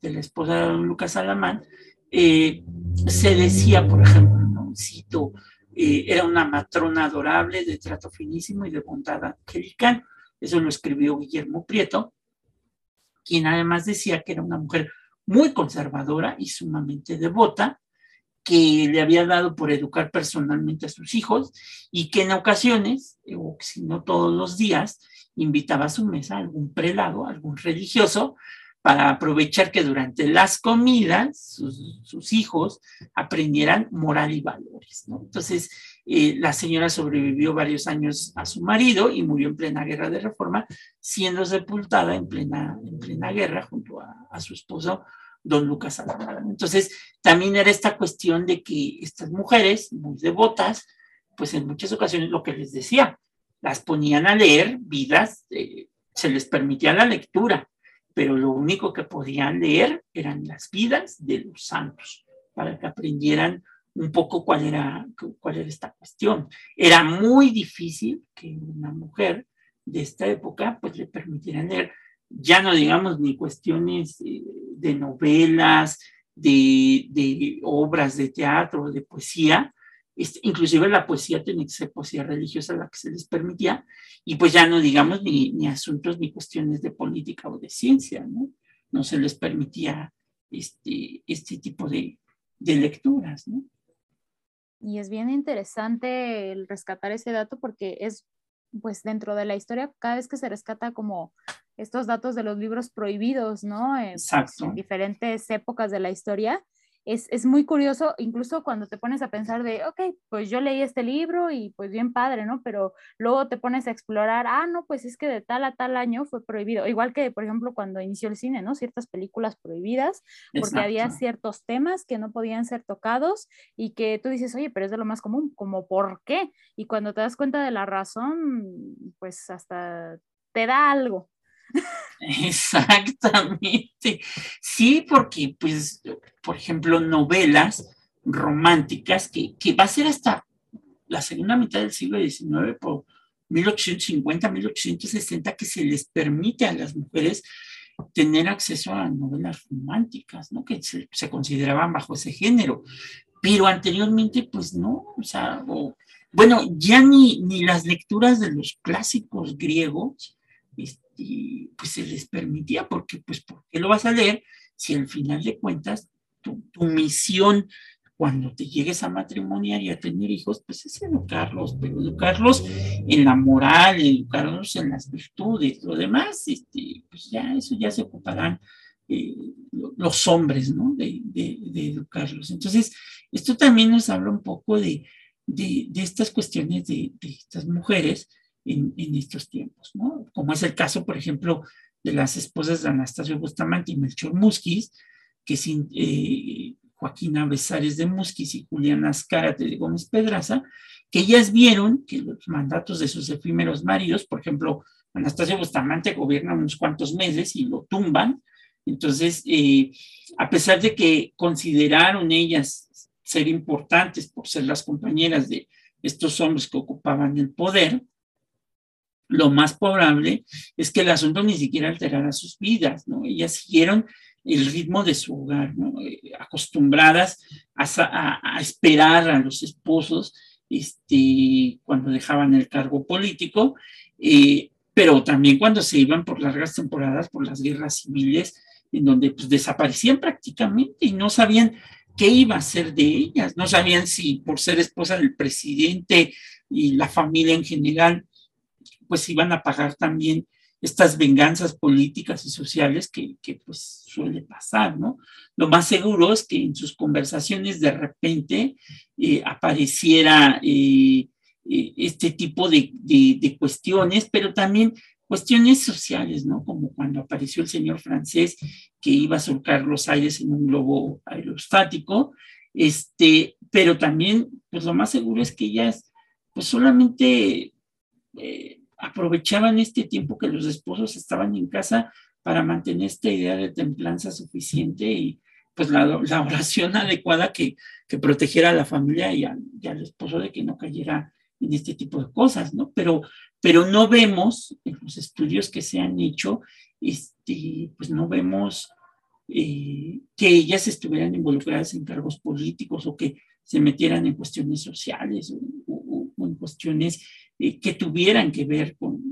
de la esposa de don Lucas Alamán, eh, se decía, por ejemplo, ¿no? cito, era una matrona adorable, de trato finísimo y de bondad angelical. Eso lo escribió Guillermo Prieto, quien además decía que era una mujer muy conservadora y sumamente devota, que le había dado por educar personalmente a sus hijos y que en ocasiones, o si no todos los días, invitaba a su mesa a algún prelado, algún religioso, para aprovechar que durante las comidas sus, hijos aprendieran moral y valores. Entonces, eh, la señora sobrevivió varios años a su marido y murió en plena guerra de reforma, siendo sepultada en plena, en plena guerra junto a, a su esposo don Lucas Alamán. Entonces, también era esta cuestión de que estas mujeres, muy devotas, pues en muchas ocasiones lo que les decía, las ponían a leer vidas, eh, se les permitía la lectura, pero lo único que podían leer eran las vidas de los santos, para que aprendieran un poco cuál era, cuál era esta cuestión. Era muy difícil que una mujer de esta época pues le permitieran leer ya no digamos ni cuestiones eh, de novelas, de, obras de teatro, de poesía, este, inclusive la poesía tenía que ser poesía religiosa la que se les permitía, y pues ya no digamos ni, ni asuntos ni cuestiones de política o de ciencia, ¿no? No se les permitía este, este tipo de, de lecturas, ¿no? Y es bien interesante el rescatar ese dato porque es, pues dentro de la historia, cada vez que se rescata como estos datos de los libros prohibidos, ¿no? En, en diferentes épocas de la historia. Es, es, muy curioso, incluso cuando te pones a pensar de, ok, pues yo leí este libro y pues bien padre, ¿no? Pero luego te pones a explorar, ah, no, pues es que de tal a tal año fue prohibido. Igual que, por ejemplo, cuando inició el cine, ¿no? Ciertas películas prohibidas, porque había ciertos temas que no podían ser tocados y que tú dices, oye, pero es de lo más común, como por qué? Y cuando te das cuenta de la razón, pues hasta te da algo, Exactamente. Sí, porque, pues, por ejemplo, novelas románticas que, que va a ser hasta la segunda mitad del siglo XIX, por 1850, 1860, que se les permite a las mujeres tener acceso a novelas románticas, ¿no? Que se, consideraban bajo ese género. Pero anteriormente, pues no, o sea, bueno, ya ni, ni las lecturas de los clásicos griegos, este, y pues se les permitía, porque pues ¿por qué lo vas a leer si al final de cuentas tu, misión cuando te llegues a matrimoniar y a tener hijos, pues es educarlos, pero educarlos en la moral, educarlos en las virtudes, lo demás, este, pues ya eso ya se ocuparán eh, los hombres, ¿no? De, de, educarlos. Entonces, esto también nos habla un poco de, de estas cuestiones de, estas mujeres en, estos tiempos, ¿no? Como es el caso, por ejemplo, de las esposas de Anastasio Bustamante y Melchor Musquis, que sin, eh, Joaquina Besares de Musquis y Juliana Azcárate de Gómez Pedraza, que ellas vieron que los mandatos de sus efímeros maridos, por ejemplo, Anastasio Bustamante gobierna unos cuantos meses y lo tumban, entonces, eh, a pesar de que consideraron ellas ser importantes por ser las compañeras de estos hombres que ocupaban el poder, lo más probable es que el asunto ni siquiera alterara sus vidas, ¿no? Ellas siguieron el ritmo de su hogar, ¿no? Eh, acostumbradas a, esperar a los esposos este, cuando dejaban el cargo político, eh, pero también cuando se iban por largas temporadas por las guerras civiles, en donde pues, desaparecían prácticamente y no sabían qué iba a ser de ellas, no sabían si por ser esposa del presidente y la familia en general, pues iban a pagar también estas venganzas políticas y sociales que, pues suele pasar, ¿no? Lo más seguro es que en sus conversaciones de repente eh, apareciera eh, eh, este tipo de, de, cuestiones, pero también cuestiones sociales, ¿no? Como cuando apareció el señor francés que iba a surcar los aires en un globo aerostático, este, pero también, pues lo más seguro es que ellas, pues solamente aprovechaban este tiempo que los esposos estaban en casa para mantener esta idea de templanza suficiente y pues la, oración adecuada que, que, protegiera a la familia y, al esposo de que no cayera en este tipo de cosas, ¿no? Pero, pero no vemos en los estudios que se han hecho, este, pues no vemos eh, que ellas estuvieran involucradas en cargos políticos o que se metieran en cuestiones sociales o cuestiones eh, que tuvieran que ver con,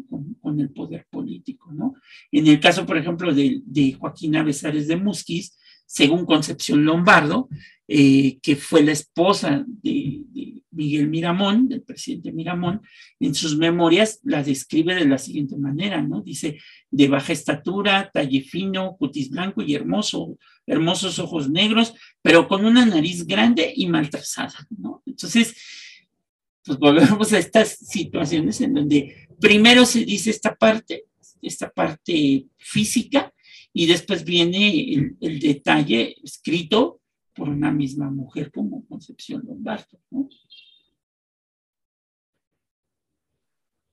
el poder político, ¿no? En el caso, por ejemplo, de, de Joaquina de Musquiz, según Concepción Lombardo, eh, que fue la esposa de, de, Miguel Miramón, del presidente Miramón, en sus memorias la describe de la siguiente manera, ¿no? Dice, de baja estatura, talle fino, cutis blanco y hermoso, hermosos ojos negros, pero con una nariz grande y mal trazada, ¿no? Entonces, pues volvemos a estas situaciones en donde primero se dice esta parte, esta parte física, y después viene el, detalle escrito por una misma mujer como Concepción Lombardo.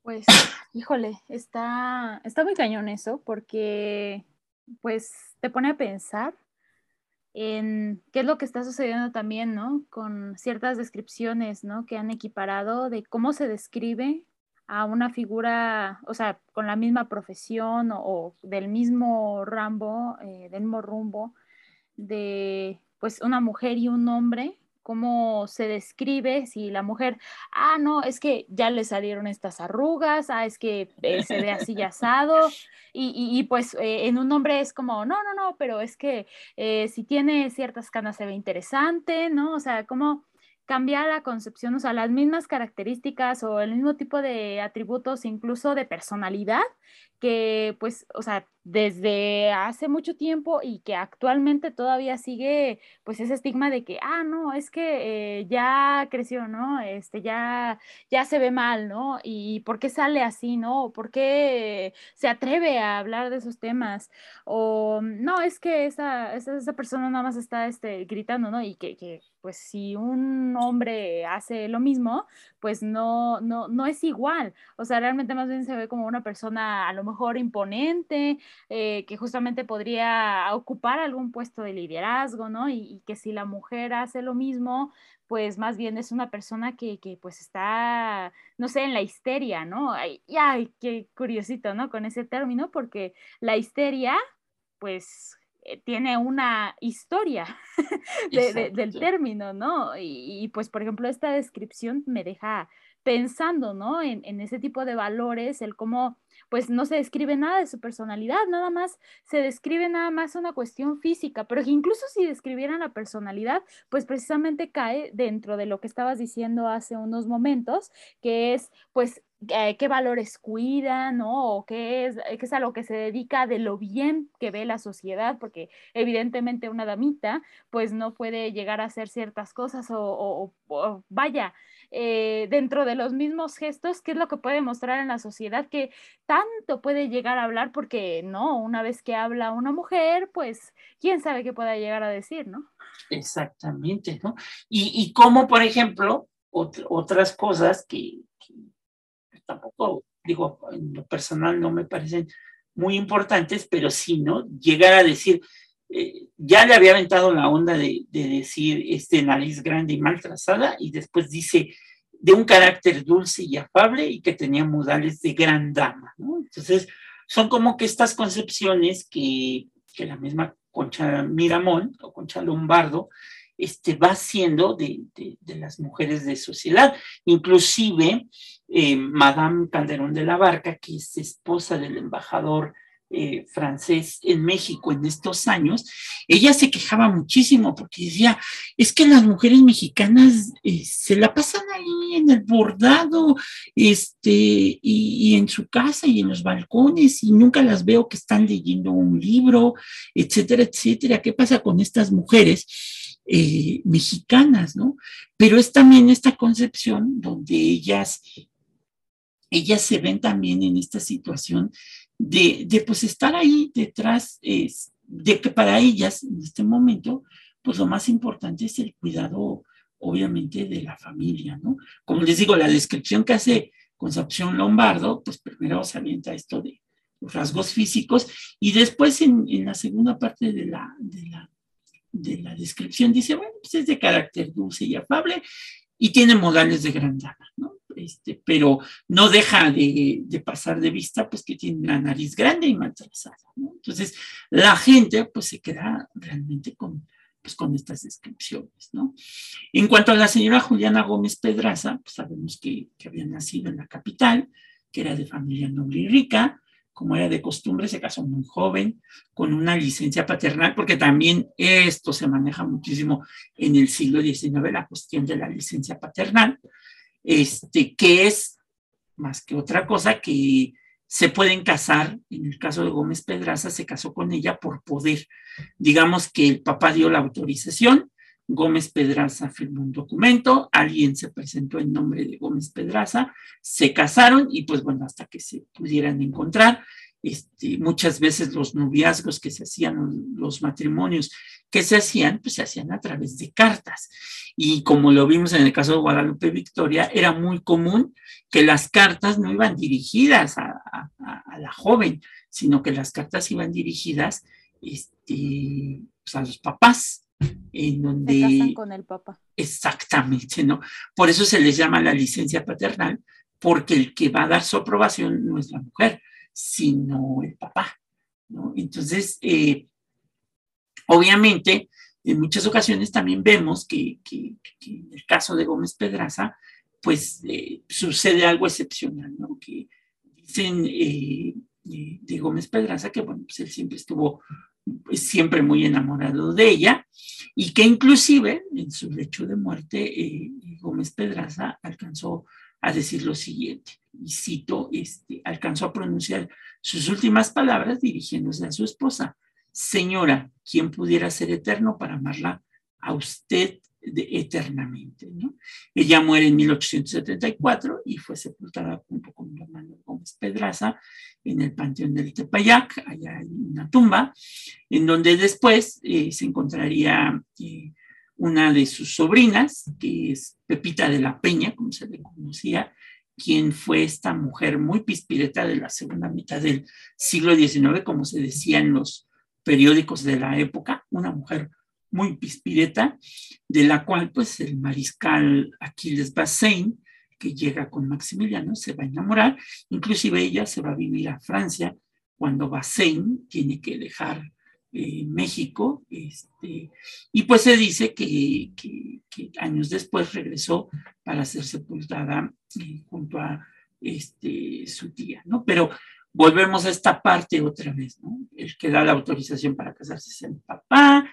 Pues, híjole, está, está muy cañón eso, porque pues te pone a pensar en qué es lo que está sucediendo también, ¿no? Con ciertas descripciones, ¿no? Que han equiparado de cómo se describe a una figura, o sea, con la misma profesión o, del mismo rambo, eh, del mismo rumbo, de pues una mujer y un hombre cómo se describe si la mujer, ah, no, es que ya le salieron estas arrugas, ah, es que eh, se ve así asado, y, pues eh, en un hombre es como, no, no, no, pero es que eh, si tiene ciertas canas se ve interesante, ¿no? O sea, cómo cambiar la concepción, o sea, las mismas características o el mismo tipo de atributos, incluso de personalidad, que pues, o sea, desde hace mucho tiempo y que actualmente todavía sigue pues ese estigma de que, ah, no, es que eh, ya creció, ¿no? Este, ya, ya se ve mal, ¿no? ¿Y por qué sale así, ¿no? ¿Por qué se atreve a hablar de esos temas? O no, es que esa, esa, esa persona nada más está este, gritando, ¿no? Y que, que pues si un hombre hace lo mismo, pues no, no, no es igual. O sea, realmente más bien se ve como una persona a lo mejor imponente, eh, que justamente podría ocupar algún puesto de liderazgo, ¿no? Y, que si la mujer hace lo mismo, pues más bien es una persona que, que pues está, no sé, en la histeria, ¿no? Ay, ay, qué curiosito, ¿no? Con ese término, porque la histeria, pues eh, tiene una historia del término, ¿no? Y, pues, por ejemplo, esta descripción me deja pensando, ¿no? En, en, ese tipo de valores, el cómo, pues, no se describe nada de su personalidad, nada más se describe nada más una cuestión física, pero que incluso si describieran la personalidad, pues precisamente cae dentro de lo que estabas diciendo hace unos momentos, que es, pues, eh, qué valores cuida, ¿no? O qué es, qué es a lo que se dedica de lo bien que ve la sociedad, porque evidentemente una damita pues no puede llegar a hacer ciertas cosas o, vaya, eh, dentro de los mismos gestos, qué es lo que puede mostrar en la sociedad que tanto puede llegar a hablar, porque no, una vez que habla una mujer, pues quién sabe qué pueda llegar a decir, ¿no? Exactamente, ¿no? Y, y como, por ejemplo, otras cosas que, tampoco, digo, en lo personal no me parecen muy importantes, pero sí, ¿no? Llegar a decir, eh, ya le había aventado la onda de, decir este nariz grande y mal trazada, y después dice de un carácter dulce y afable y que tenía modales de gran dama. Entonces, son como que estas concepciones que, que la misma Concha Miramón o Concha Lombardo este, va siendo de, las mujeres de sociedad. Inclusive, eh, Madame Calderón de la Barca, que es esposa del embajador eh, francés en México en estos años, ella se quejaba muchísimo porque decía, es que las mujeres mexicanas eh, se la pasan ahí en el bordado, este, y, en su casa y en los balcones, y nunca las veo que están leyendo un libro, etcétera, etcétera. ¿Qué pasa con estas mujeres? Eh, mexicanas, ¿no? Pero es también esta concepción donde ellas, ellas se ven también en esta situación de, de pues estar ahí detrás, es, de que para ellas en este momento, pues lo más importante es el cuidado, obviamente, de la familia, ¿no? Como les digo, la descripción que hace Concepción Lombardo, pues primero se avienta esto de rasgos físicos y después en, en la segunda parte de la, de la de la descripción dice, bueno, pues es de carácter dulce y afable y tiene modales de gran dama, ¿no? Este, pero no deja de, pasar de vista pues que tiene una nariz grande y mal ¿no? Entonces, la gente pues se queda realmente con, pues, con estas descripciones, ¿no? En cuanto a la señora Juliana Gómez Pedraza, pues sabemos que, que había nacido en la capital, que era de familia noble y rica, como era de costumbre, se casó muy joven, con una licencia paternal, porque también esto se maneja muchísimo en el siglo XIX, la cuestión de la licencia paternal, este, que es más que otra cosa que se pueden casar, en el caso de Gómez Pedraza, se casó con ella por poder. Digamos que el papá dio la autorización, Gómez Pedraza firmó un documento, alguien se presentó en nombre de Gómez Pedraza, se casaron y pues bueno, hasta que se pudieran encontrar, este, muchas veces los noviazgos que se hacían, los matrimonios que se hacían, pues se hacían a través de cartas. Y como lo vimos en el caso de Guadalupe Victoria, era muy común que las cartas no iban dirigidas a, la joven, sino que las cartas iban dirigidas este, pues, a los papás en donde... Se casan con el papá. Exactamente, ¿no? Por eso se les llama la licencia paternal, porque el que va a dar su aprobación no es la mujer, sino el papá, ¿no? Entonces, eh, obviamente, en muchas ocasiones también vemos que, que, en el caso de Gómez Pedraza, pues eh, sucede algo excepcional, ¿no? Que dicen eh, de Gómez Pedraza que, bueno, pues él siempre estuvo siempre muy enamorado de ella y que inclusive en su lecho de muerte eh, Gómez Pedraza alcanzó a decir lo siguiente, y cito, este, alcanzó a pronunciar sus últimas palabras dirigiéndose a su esposa, señora, ¿quién pudiera ser eterno para amarla a usted eternamente. Ella muere en 1874 y fue sepultada junto con hermano Gómez Pedraza en el Panteón del Tepayac, allá hay una tumba, en donde después eh, se encontraría eh, una de sus sobrinas, que es Pepita de la Peña, como se le conocía, quien fue esta mujer muy pispireta de la segunda mitad del siglo XIX, como se decía en los periódicos de la época, una mujer muy pispireta, de la cual pues el mariscal Aquiles Bassein, que llega con Maximiliano, se va a enamorar, inclusive ella se va a vivir a Francia cuando Bassein tiene que dejar eh, México, este, y pues se dice que, años después regresó para ser sepultada eh, junto a este, su tía, ¿no? Pero volvemos a esta parte otra vez, ¿no? El que da la autorización para casarse es el papá,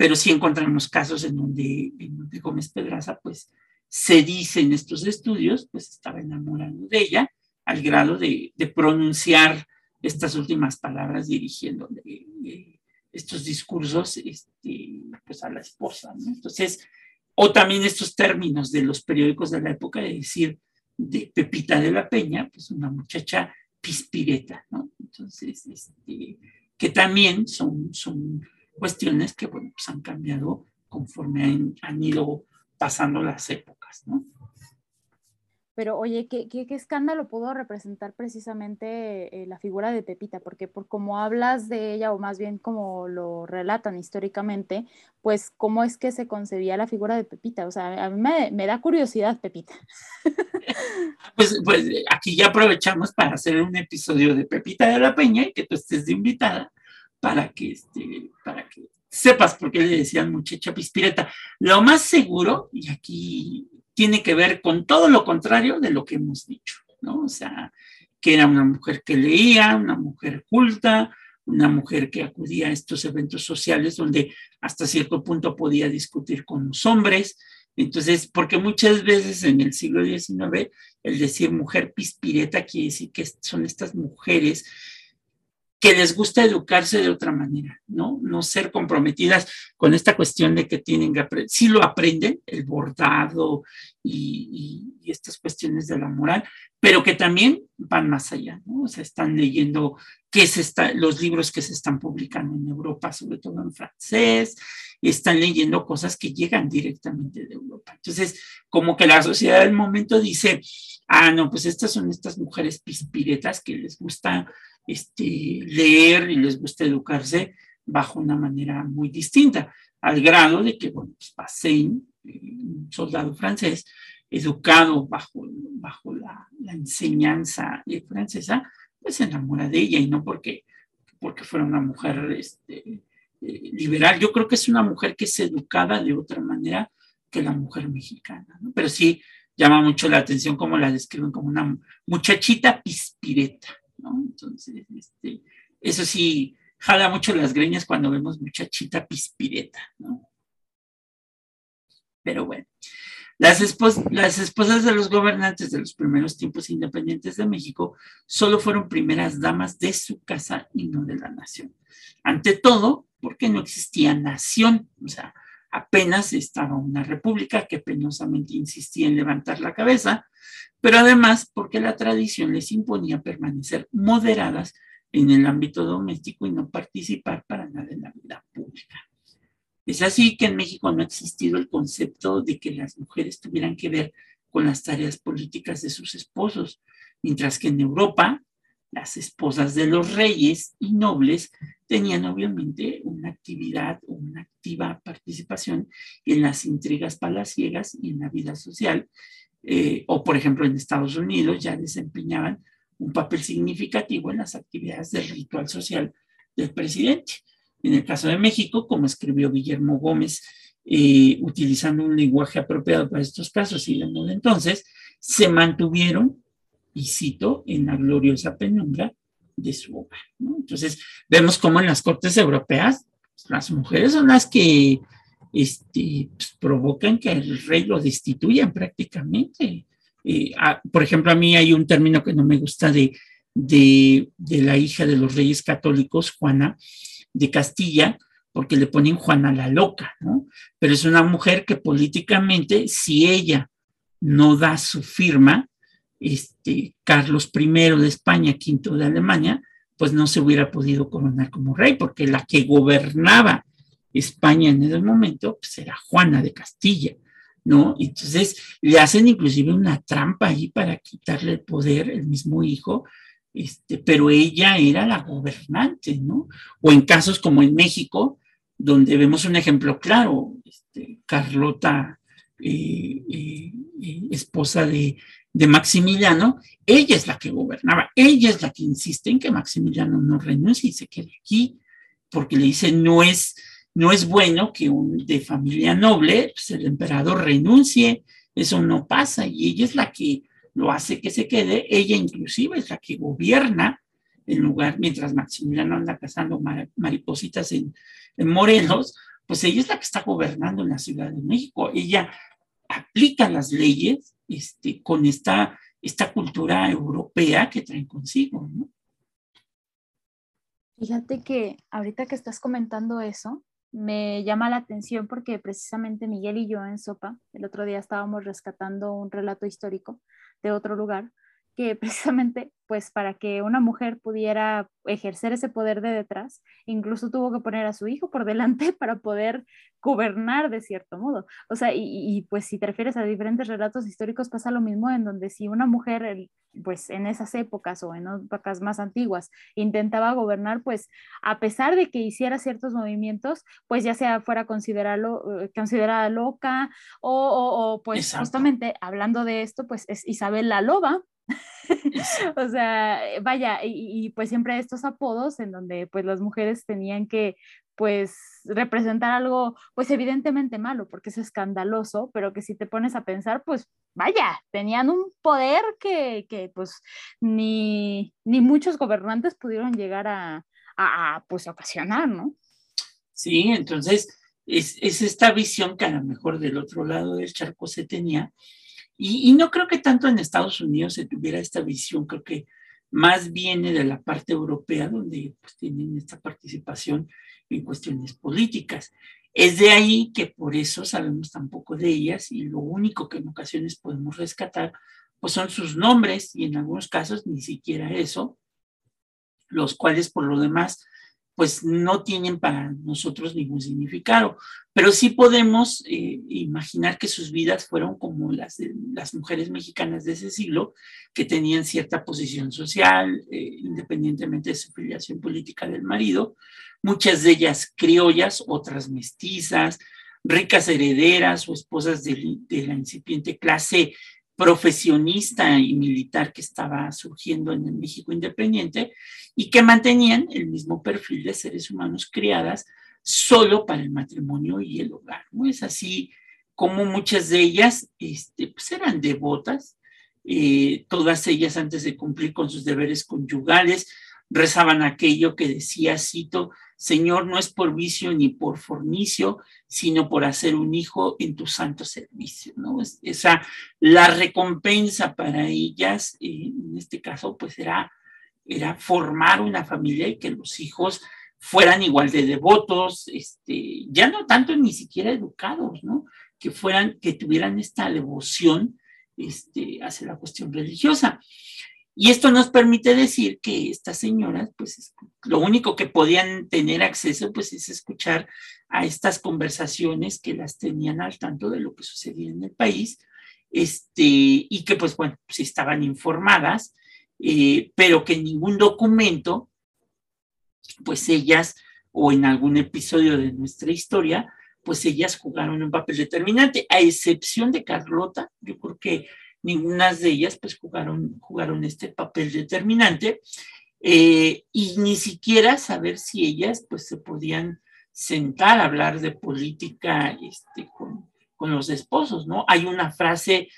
pero sí encontramos casos en donde, Gómez Pedraza, pues se dice en estos estudios, pues estaba enamorado de ella, al grado de, pronunciar estas últimas palabras dirigiendo estos discursos este, pues a la esposa. ¿no? Entonces, o también estos términos de los periódicos de la época de decir de Pepita de la Peña, pues una muchacha pispireta, ¿no? Entonces, este, que también son cuestiones que, bueno, pues han cambiado conforme han, han ido pasando las épocas, ¿no? Pero oye, ¿qué, qué, escándalo pudo representar precisamente eh, la figura de Pepita? Porque por como hablas de ella, o más bien como lo relatan históricamente, pues cómo es que se concebía la figura de Pepita. O sea, a mí me, da curiosidad, Pepita. Pues, pues aquí ya aprovechamos para hacer un episodio de Pepita de la Peña y que tú estés de invitada para que, este, para que sepas por qué le decían muchacha pispireta. Lo más seguro, y aquí tiene que ver con todo lo contrario de lo que hemos dicho, ¿no? O sea, que era una mujer que leía, una mujer culta, una mujer que acudía a estos eventos sociales donde hasta cierto punto podía discutir con los hombres. Entonces, porque muchas veces en el siglo XIX el decir mujer pispireta quiere decir que son estas mujeres que les gusta educarse de otra manera, ¿no? No ser comprometidas con esta cuestión de que tienen que aprender, sí lo aprenden, el bordado y, estas cuestiones de la moral, pero que también van más allá, ¿no? O sea, están leyendo qué se está, los libros que se están publicando en Europa, sobre todo en francés, están leyendo cosas que llegan directamente de Europa. Entonces, como que la sociedad del momento dice, ah, no, pues estas son estas mujeres pispiretas que les gusta este, leer y les gusta educarse bajo una manera muy distinta, al grado de que, bueno, pues Passein, un soldado francés, educado bajo, bajo la, enseñanza francesa, pues se enamora de ella y no porque, porque fuera una mujer este, eh, liberal. Yo creo que es una mujer que es educada de otra manera que la mujer mexicana. Pero sí llama mucho la atención como la describen como una muchachita pispireta, ¿no? Entonces, este, eso sí, jala mucho las greñas cuando vemos muchachita pispireta, ¿no? Pero bueno, las, las esposas de los gobernantes de los primeros tiempos independientes de México solo fueron primeras damas de su casa y no de la nación. Ante todo, porque no existía nación, o sea, apenas estaba una república que penosamente insistía en levantar la cabeza, pero además porque la tradición les imponía permanecer moderadas en el ámbito doméstico y no participar para nada en la vida pública. Es así que en México no ha existido el concepto de que las mujeres tuvieran que ver con las tareas políticas de sus esposos, mientras que en Europa las esposas de los reyes y nobles tenían obviamente una actividad una activa participación en las intrigas palaciegas y en la vida social, eh, o por ejemplo en Estados Unidos ya desempeñaban un papel significativo en las actividades del ritual social del presidente. En el caso de México, como escribió Guillermo Gómez, eh, utilizando un lenguaje apropiado para estos casos y de entonces, se mantuvieron, y cito, en la gloriosa penumbra de su hogar. Entonces, vemos cómo en las cortes europeas las mujeres son las que este, pues, provocan que el rey lo destituyan prácticamente. Eh, por ejemplo, a mí hay un término que no me gusta de, de, la hija de los reyes católicos, Juana de Castilla, porque le ponen Juana la loca, ¿no? Pero es una mujer que políticamente, si ella no da su firma, este, Carlos I de España, V de Alemania, pues no se hubiera podido coronar como rey, porque la que gobernaba España en ese momento pues era Juana de Castilla. ¿no? Entonces le hacen inclusive una trampa ahí para quitarle el poder, el mismo hijo, este, pero ella era la gobernante, ¿no? O en casos como en México, donde vemos un ejemplo claro, este, Carlota, eh, eh, eh, esposa de, de Maximiliano, ella es la que gobernaba, ella es la que insiste en que Maximiliano no renuncie y se quede aquí, porque le dice, no es, no es bueno que un de familia noble, pues el emperador renuncie, eso no pasa, y ella es la que lo hace que se quede, ella inclusive es la que gobierna el lugar, mientras Maximiliano anda cazando maripositas en, en Morelos, pues ella es la que está gobernando en la Ciudad de México, ella aplica las leyes este, con esta, esta cultura europea que traen consigo. Fíjate que ahorita que estás comentando eso, me llama la atención porque precisamente Miguel y yo en Sopa, el otro día estábamos rescatando un relato histórico de otro lugar que precisamente pues para que una mujer pudiera ejercer ese poder de detrás, incluso tuvo que poner a su hijo por delante para poder gobernar de cierto modo. O sea, y, pues si te refieres a diferentes relatos históricos pasa lo mismo en donde si una mujer pues en esas épocas o en épocas más antiguas intentaba gobernar, pues a pesar de que hiciera ciertos movimientos, pues ya sea fuera considerado, eh, considerada loca o, o, pues justamente hablando de esto, pues es Isabel la Loba, o sea, eh, vaya, y, pues siempre estos apodos en donde pues las mujeres tenían que pues representar algo pues evidentemente malo porque es escandaloso, pero que si te pones a pensar pues vaya, tenían un poder que, que pues ni, ni muchos gobernantes pudieron llegar a, a, pues ocasionar, ¿no? Sí, entonces es, es esta visión que a lo mejor del otro lado del charco se tenía, y, no creo que tanto en Estados Unidos se tuviera esta visión, creo que más viene de la parte europea, donde pues, tienen esta participación en cuestiones políticas. Es de ahí que por eso sabemos tan poco de ellas y lo único que en ocasiones podemos rescatar pues son sus nombres y en algunos casos ni siquiera eso, los cuales por lo demás pues no tienen para nosotros ningún significado, pero sí podemos eh, imaginar que sus vidas fueron como las de las mujeres mexicanas de ese siglo, que tenían cierta posición social, eh, independientemente de su filiación política del marido, muchas de ellas criollas, otras mestizas, ricas herederas o esposas de, de la incipiente clase profesionista y militar que estaba surgiendo en el México independiente y que mantenían el mismo perfil de seres humanos criadas solo para el matrimonio y el hogar. ¿no? Es así como muchas de ellas este, pues eran devotas, eh, todas ellas antes de cumplir con sus deberes conyugales rezaban aquello que decía, cito, Señor, no es por vicio ni por fornicio, sino por hacer un hijo en tu santo servicio, ¿no? Esa, la recompensa para ellas, eh, en este caso, pues era, era formar una familia y que los hijos fueran igual de devotos, este, ya no tanto ni siquiera educados, ¿no? Que fueran, que tuvieran esta devoción este, hacia la cuestión religiosa. Y esto nos permite decir que estas señoras, pues lo único que podían tener acceso, pues es escuchar a estas conversaciones que las tenían al tanto de lo que sucedía en el país, este, y que pues bueno, pues estaban informadas, eh, pero que en ningún documento, pues ellas, o en algún episodio de nuestra historia, pues ellas jugaron un papel determinante, a excepción de Carlota, yo creo que ninguna de ellas pues jugaron, jugaron este papel determinante eh, y ni siquiera saber si ellas pues se podían sentar a hablar de política este, con, con los esposos, ¿no? Hay una frase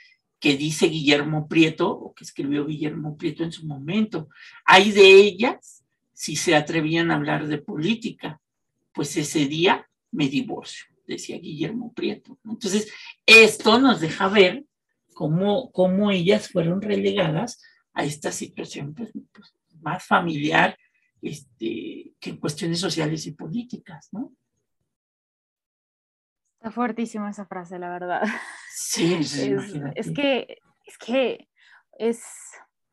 que dice Guillermo Prieto, o que escribió Guillermo Prieto en su momento, hay de ellas si se atrevían a hablar de política, pues ese día me divorcio, decía Guillermo Prieto. Entonces, esto nos deja ver cómo, ellas fueron relegadas a esta situación pues, pues, más familiar este, que en cuestiones sociales y políticas, ¿no? Está fuertísima esa frase, la verdad. Sí, es, es, que es que es,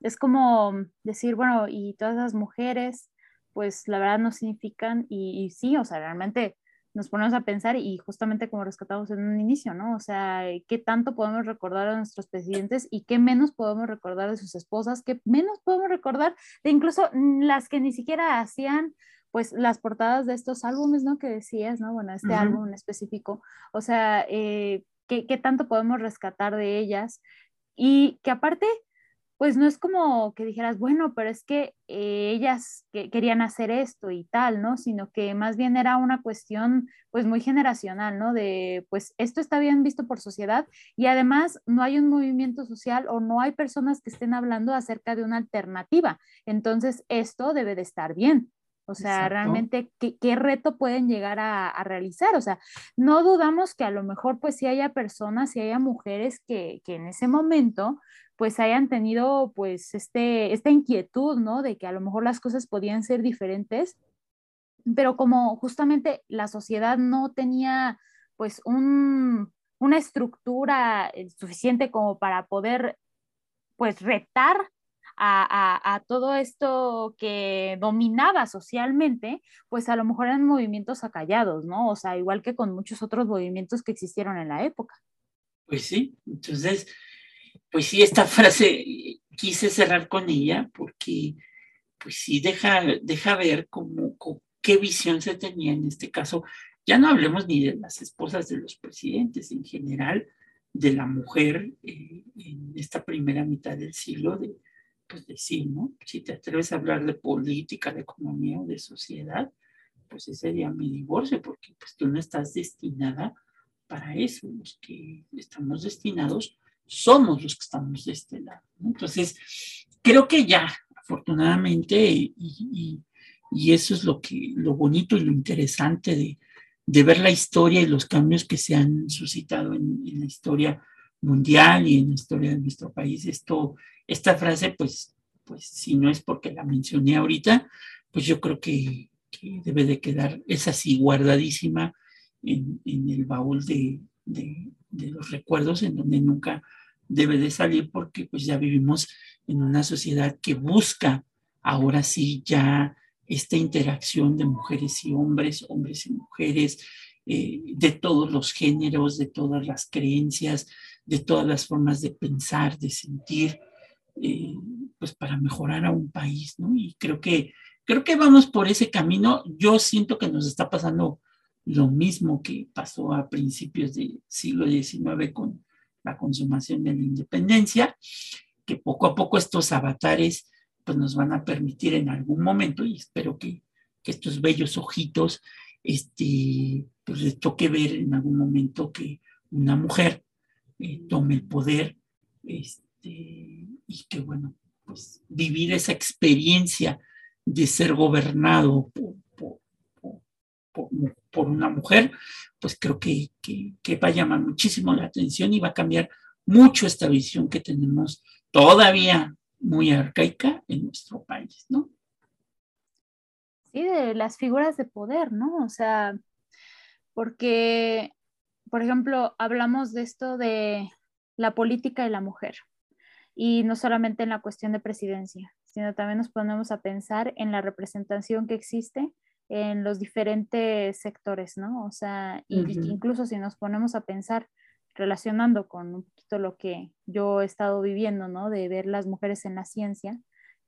es como decir, bueno, y todas las mujeres, pues la verdad no significan, y, y sí, o sea, realmente nos ponemos a pensar y justamente como rescatamos en un inicio, ¿no? O sea, ¿qué tanto podemos recordar a nuestros presidentes y qué menos podemos recordar de sus esposas? ¿Qué menos podemos recordar de incluso las que ni siquiera hacían pues las portadas de estos álbumes, ¿no? Que decías, ¿no? Bueno, este álbum en específico. O sea, eh, ¿qué, ¿qué tanto podemos rescatar de ellas? Y que aparte, pues no es como que dijeras, bueno, pero es que eh, ellas que querían hacer esto y tal, ¿no? Sino que más bien era una cuestión pues muy generacional, ¿no? De pues esto está bien visto por sociedad y además no hay un movimiento social o no hay personas que estén hablando acerca de una alternativa. Entonces esto debe de estar bien. O sea, realmente, ¿qué, reto pueden llegar a, a, realizar? O sea, no dudamos que a lo mejor, pues, si haya personas, si haya mujeres que, que en ese momento, pues hayan tenido pues este, esta inquietud, ¿no? De que a lo mejor las cosas podían ser diferentes pero como justamente la sociedad no tenía pues un, una estructura eh, suficiente como para poder pues retar a, todo esto que dominaba socialmente, pues a lo mejor eran movimientos acallados, ¿no? O sea, igual que con muchos otros movimientos que existieron en la época. Pues sí, entonces, pues sí, esta frase quise cerrar con ella porque, pues sí, deja, deja ver cómo, qué visión se tenía en este caso. Ya no hablemos ni de las esposas de los presidentes, en general, de la mujer eh, en esta primera mitad del siglo, de, pues decir, ¿no? Si te atreves a hablar de política, de economía o de sociedad, pues ese sería mi divorcio, porque pues tú no estás destinada para eso. Los que estamos destinados somos los que estamos de este lado. Entonces, creo que ya, afortunadamente, y, eso es lo, que, lo bonito y lo interesante de, de, ver la historia y los cambios que se han suscitado en la historia mundial y en la historia de nuestro país. Esto esta frase, pues, pues si no es porque la mencioné ahorita, pues yo creo que, debe de quedar, es así guardadísima en, el baúl de, los recuerdos, en donde nunca debe de salir porque pues ya vivimos en una sociedad que busca ahora sí ya esta interacción de mujeres y hombres, hombres y mujeres, eh, de todos los géneros, de todas las creencias, de todas las formas de pensar, de sentir, eh, pues para mejorar a un país, ¿no? Y creo que, creo que vamos por ese camino. Yo siento que nos está pasando lo mismo que pasó a principios del siglo XIX con la consumación de la independencia, que poco a poco estos avatares pues nos van a permitir en algún momento, y espero que, estos bellos ojitos, este, pues les toque ver en algún momento que una mujer eh, tome el poder, este, y que bueno, pues vivir esa experiencia de ser gobernado por, una mujer, pues creo que, que, va a llamar muchísimo la atención y va a cambiar mucho esta visión que tenemos todavía muy arcaica en nuestro país, ¿no? Sí, de las figuras de poder, ¿no? O sea, porque, por ejemplo, hablamos de esto de la política y la mujer y no solamente en la cuestión de presidencia, sino también nos ponemos a pensar en la representación que existe en los diferentes sectores, ¿no? O sea, incluso si nos ponemos a pensar relacionando con un poquito lo que yo he estado viviendo, ¿no? De ver las mujeres en la ciencia,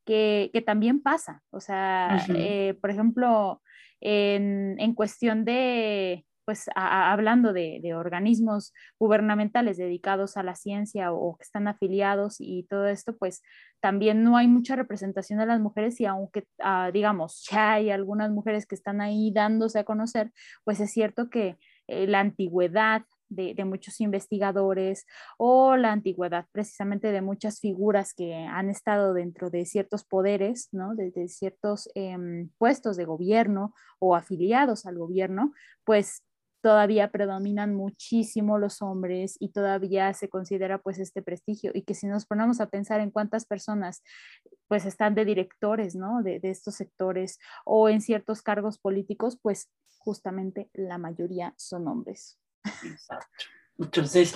que, que también pasa. O sea, eh, por ejemplo, en, en, cuestión de pues hablando de, organismos gubernamentales dedicados a la ciencia o, que están afiliados y todo esto, pues también no hay mucha representación de las mujeres y aunque ah, digamos ya hay algunas mujeres que están ahí dándose a conocer, pues es cierto que eh, la antigüedad de, muchos investigadores o la antigüedad precisamente de muchas figuras que han estado dentro de ciertos poderes, ¿no? de, ciertos em, puestos de gobierno o afiliados al gobierno, pues todavía predominan muchísimo los hombres y todavía se considera pues este prestigio y que si nos ponemos a pensar en cuántas personas pues están de directores, ¿no? De, estos sectores o en ciertos cargos políticos, pues justamente la mayoría son hombres. Exacto. Entonces,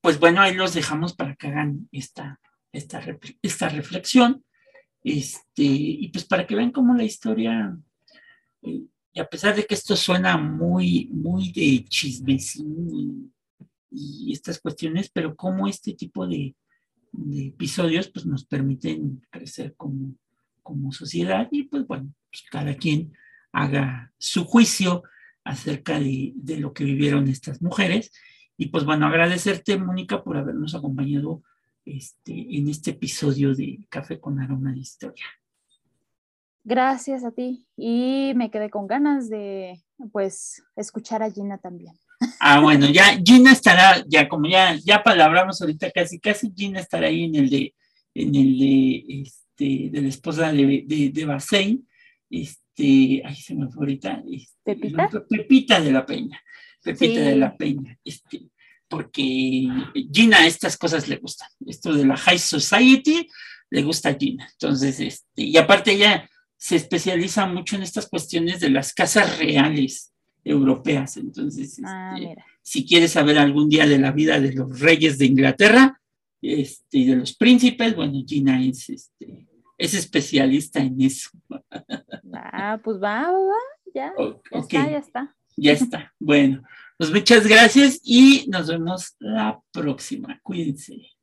pues bueno, ahí los dejamos para que hagan esta, esta, esta reflexión. Este, y pues para que vean cómo la historia eh, y a pesar de que esto suena muy, muy de chismecín y, estas cuestiones, pero como este tipo de, episodios pues nos permiten crecer como, como sociedad y pues bueno, pues cada quien haga su juicio acerca de, de, lo que vivieron estas mujeres. Y pues bueno, agradecerte, Mónica, por habernos acompañado este, en este episodio de Café con Aroma de Historia. Gracias a ti. Y me quedé con ganas de, pues, escuchar a Gina también. Ah, bueno, ya Gina estará, ya como ya, ya palabramos ahorita casi, casi Gina estará ahí en el de, en el de, este, de la esposa de, de, de Basein, este, ay, se me fue ahorita, este, Pepita. Pepita de la Peña, Pepita de la Peña, este, porque Gina estas cosas le gustan, esto de la High Society le gusta a Gina, entonces, este, y aparte ella se especializa mucho en estas cuestiones de las casas reales europeas. Entonces, Ah, este, si quieres saber algún día de la vida de los reyes de Inglaterra este, y de los príncipes, bueno, Gina es, este, es especialista en eso. Ah, pues va, va, va, ya. Está, ya está. ya está. Bueno, pues muchas gracias y nos vemos la próxima. Cuídense.